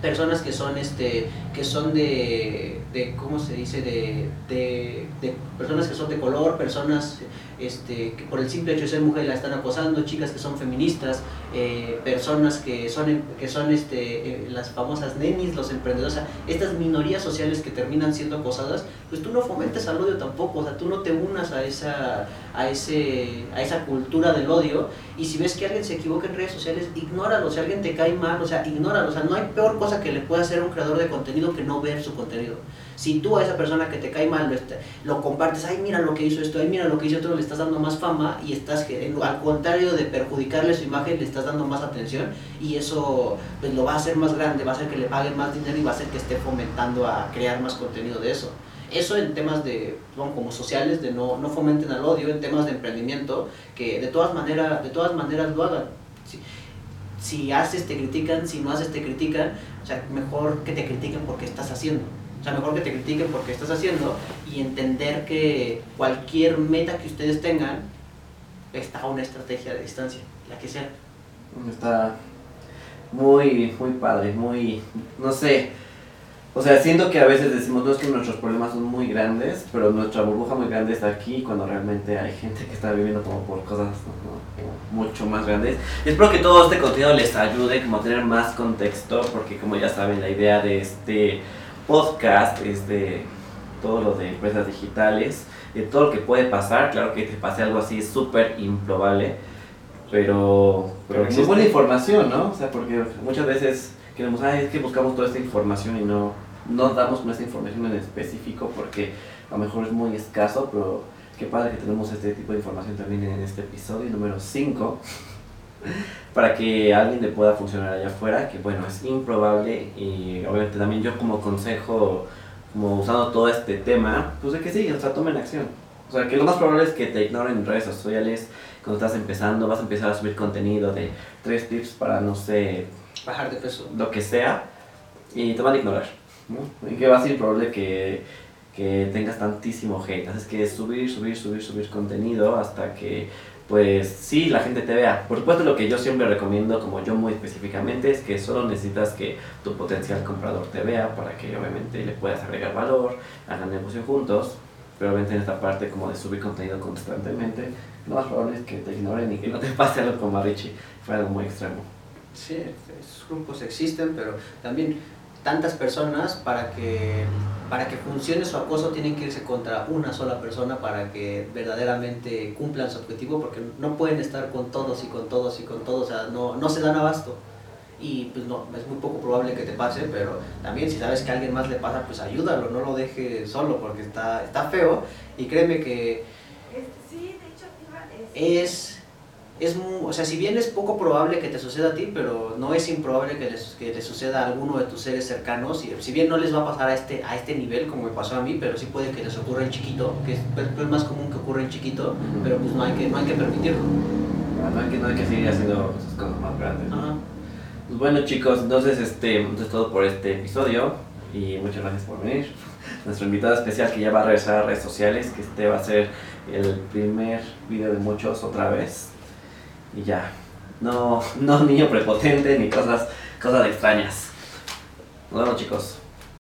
personas que son este que son de, de cómo se dice de, de, personas que son de color personas este que por el simple hecho de ser mujer la están acosando chicas que son feministas eh, personas que son que son este eh, las famosas nenis los emprendedores estas minorías sociales que terminan siendo acosadas pues tú no fomentes al odio tampoco o sea tú no te unas a esa a ese a esa cultura del odio y si ves que alguien se equivoca en redes sociales ignóralo si alguien te cae mal o sea ignóralo o sea no hay peor cosa que le pueda hacer un creador de contenido que no ver su contenido. Si tú a esa persona que te cae mal lo, lo compartes, ay, mira lo que hizo esto, ay, mira lo que hizo otro, le estás dando más fama y estás, al contrario de perjudicarle su imagen, le estás dando más atención y eso pues, lo va a hacer más grande, va a hacer que le paguen más dinero y va a hacer que esté fomentando a crear más contenido de eso. Eso en temas de, como sociales, de no, no fomenten al odio, en temas de emprendimiento, que de todas maneras, de todas maneras lo hagan. si haces te critican, si no haces te critican, o sea, mejor que te critiquen porque estás haciendo. O sea, mejor que te critiquen porque estás haciendo y entender que cualquier meta que ustedes tengan está una estrategia de distancia, la que sea. Está muy, muy padre, muy, no sé, o sea, siento que a veces decimos, no es que nuestros problemas son muy grandes, pero nuestra burbuja muy grande está aquí cuando realmente hay gente que está viviendo como por cosas mucho más grandes. espero que todo este contenido les ayude como a tener más contexto, porque como ya saben, la idea de este podcast es de todo lo de empresas digitales, de todo lo que puede pasar. Claro que te pase algo así es súper improbable, pero, pero, pero muy buena información, ¿no? O sea, porque muchas veces queremos, ah, es que buscamos toda esta información y no, no damos nuestra información en específico porque a lo mejor es muy escaso, pero qué padre que tenemos este tipo de información también en este episodio número 5 para que alguien le pueda funcionar allá afuera, que bueno, es improbable y obviamente también yo como consejo, como usando todo este tema, pues de que sí, o sea, tomen acción. O sea, que lo más probable es que te ignoren en redes sociales cuando estás empezando, vas a empezar a subir contenido de tres tips para, no sé, bajar de peso, lo que sea, y te van a ignorar. ¿no? Y que va a ser probable que, que tengas tantísimo hate. Así que subir, subir, subir, subir contenido hasta que, pues sí, la gente te vea. Por supuesto, lo que yo siempre recomiendo, como yo muy específicamente, es que solo necesitas que tu potencial comprador te vea para que obviamente le puedas agregar valor, hagan negocio juntos. Pero obviamente en esta parte como de subir contenido constantemente, lo más probable es que te ignoren y que no te pase algo como a Richie. Fue algo muy extremo. Sí, esos grupos existen, pero también tantas personas para que para que funcione su acoso tienen que irse contra una sola persona para que verdaderamente cumplan su objetivo porque no pueden estar con todos y con todos y con todos, o sea, no, no se dan abasto. Y pues no, es muy poco probable que te pase, pero también si sabes que a alguien más le pasa, pues ayúdalo, no lo dejes solo porque está, está feo. Y créeme que es es, o sea, si bien es poco probable que te suceda a ti, pero no es improbable que, les, que te suceda a alguno de tus seres cercanos. Y, si bien no les va a pasar a este, a este nivel como me pasó a mí, pero sí puede que les ocurra en chiquito, que es, es más común que ocurra en chiquito, pero pues no hay que, no hay que permitirlo. Ah, no, hay que, no hay que seguir haciendo esas cosas más grandes. Pues bueno chicos, entonces este, es todo por este episodio y muchas gracias por venir. Nuestro invitado especial que ya va a regresar a redes sociales, que este va a ser el primer video de muchos otra vez y ya. No, no niño prepotente ni cosas, cosas extrañas. Nos vemos chicos.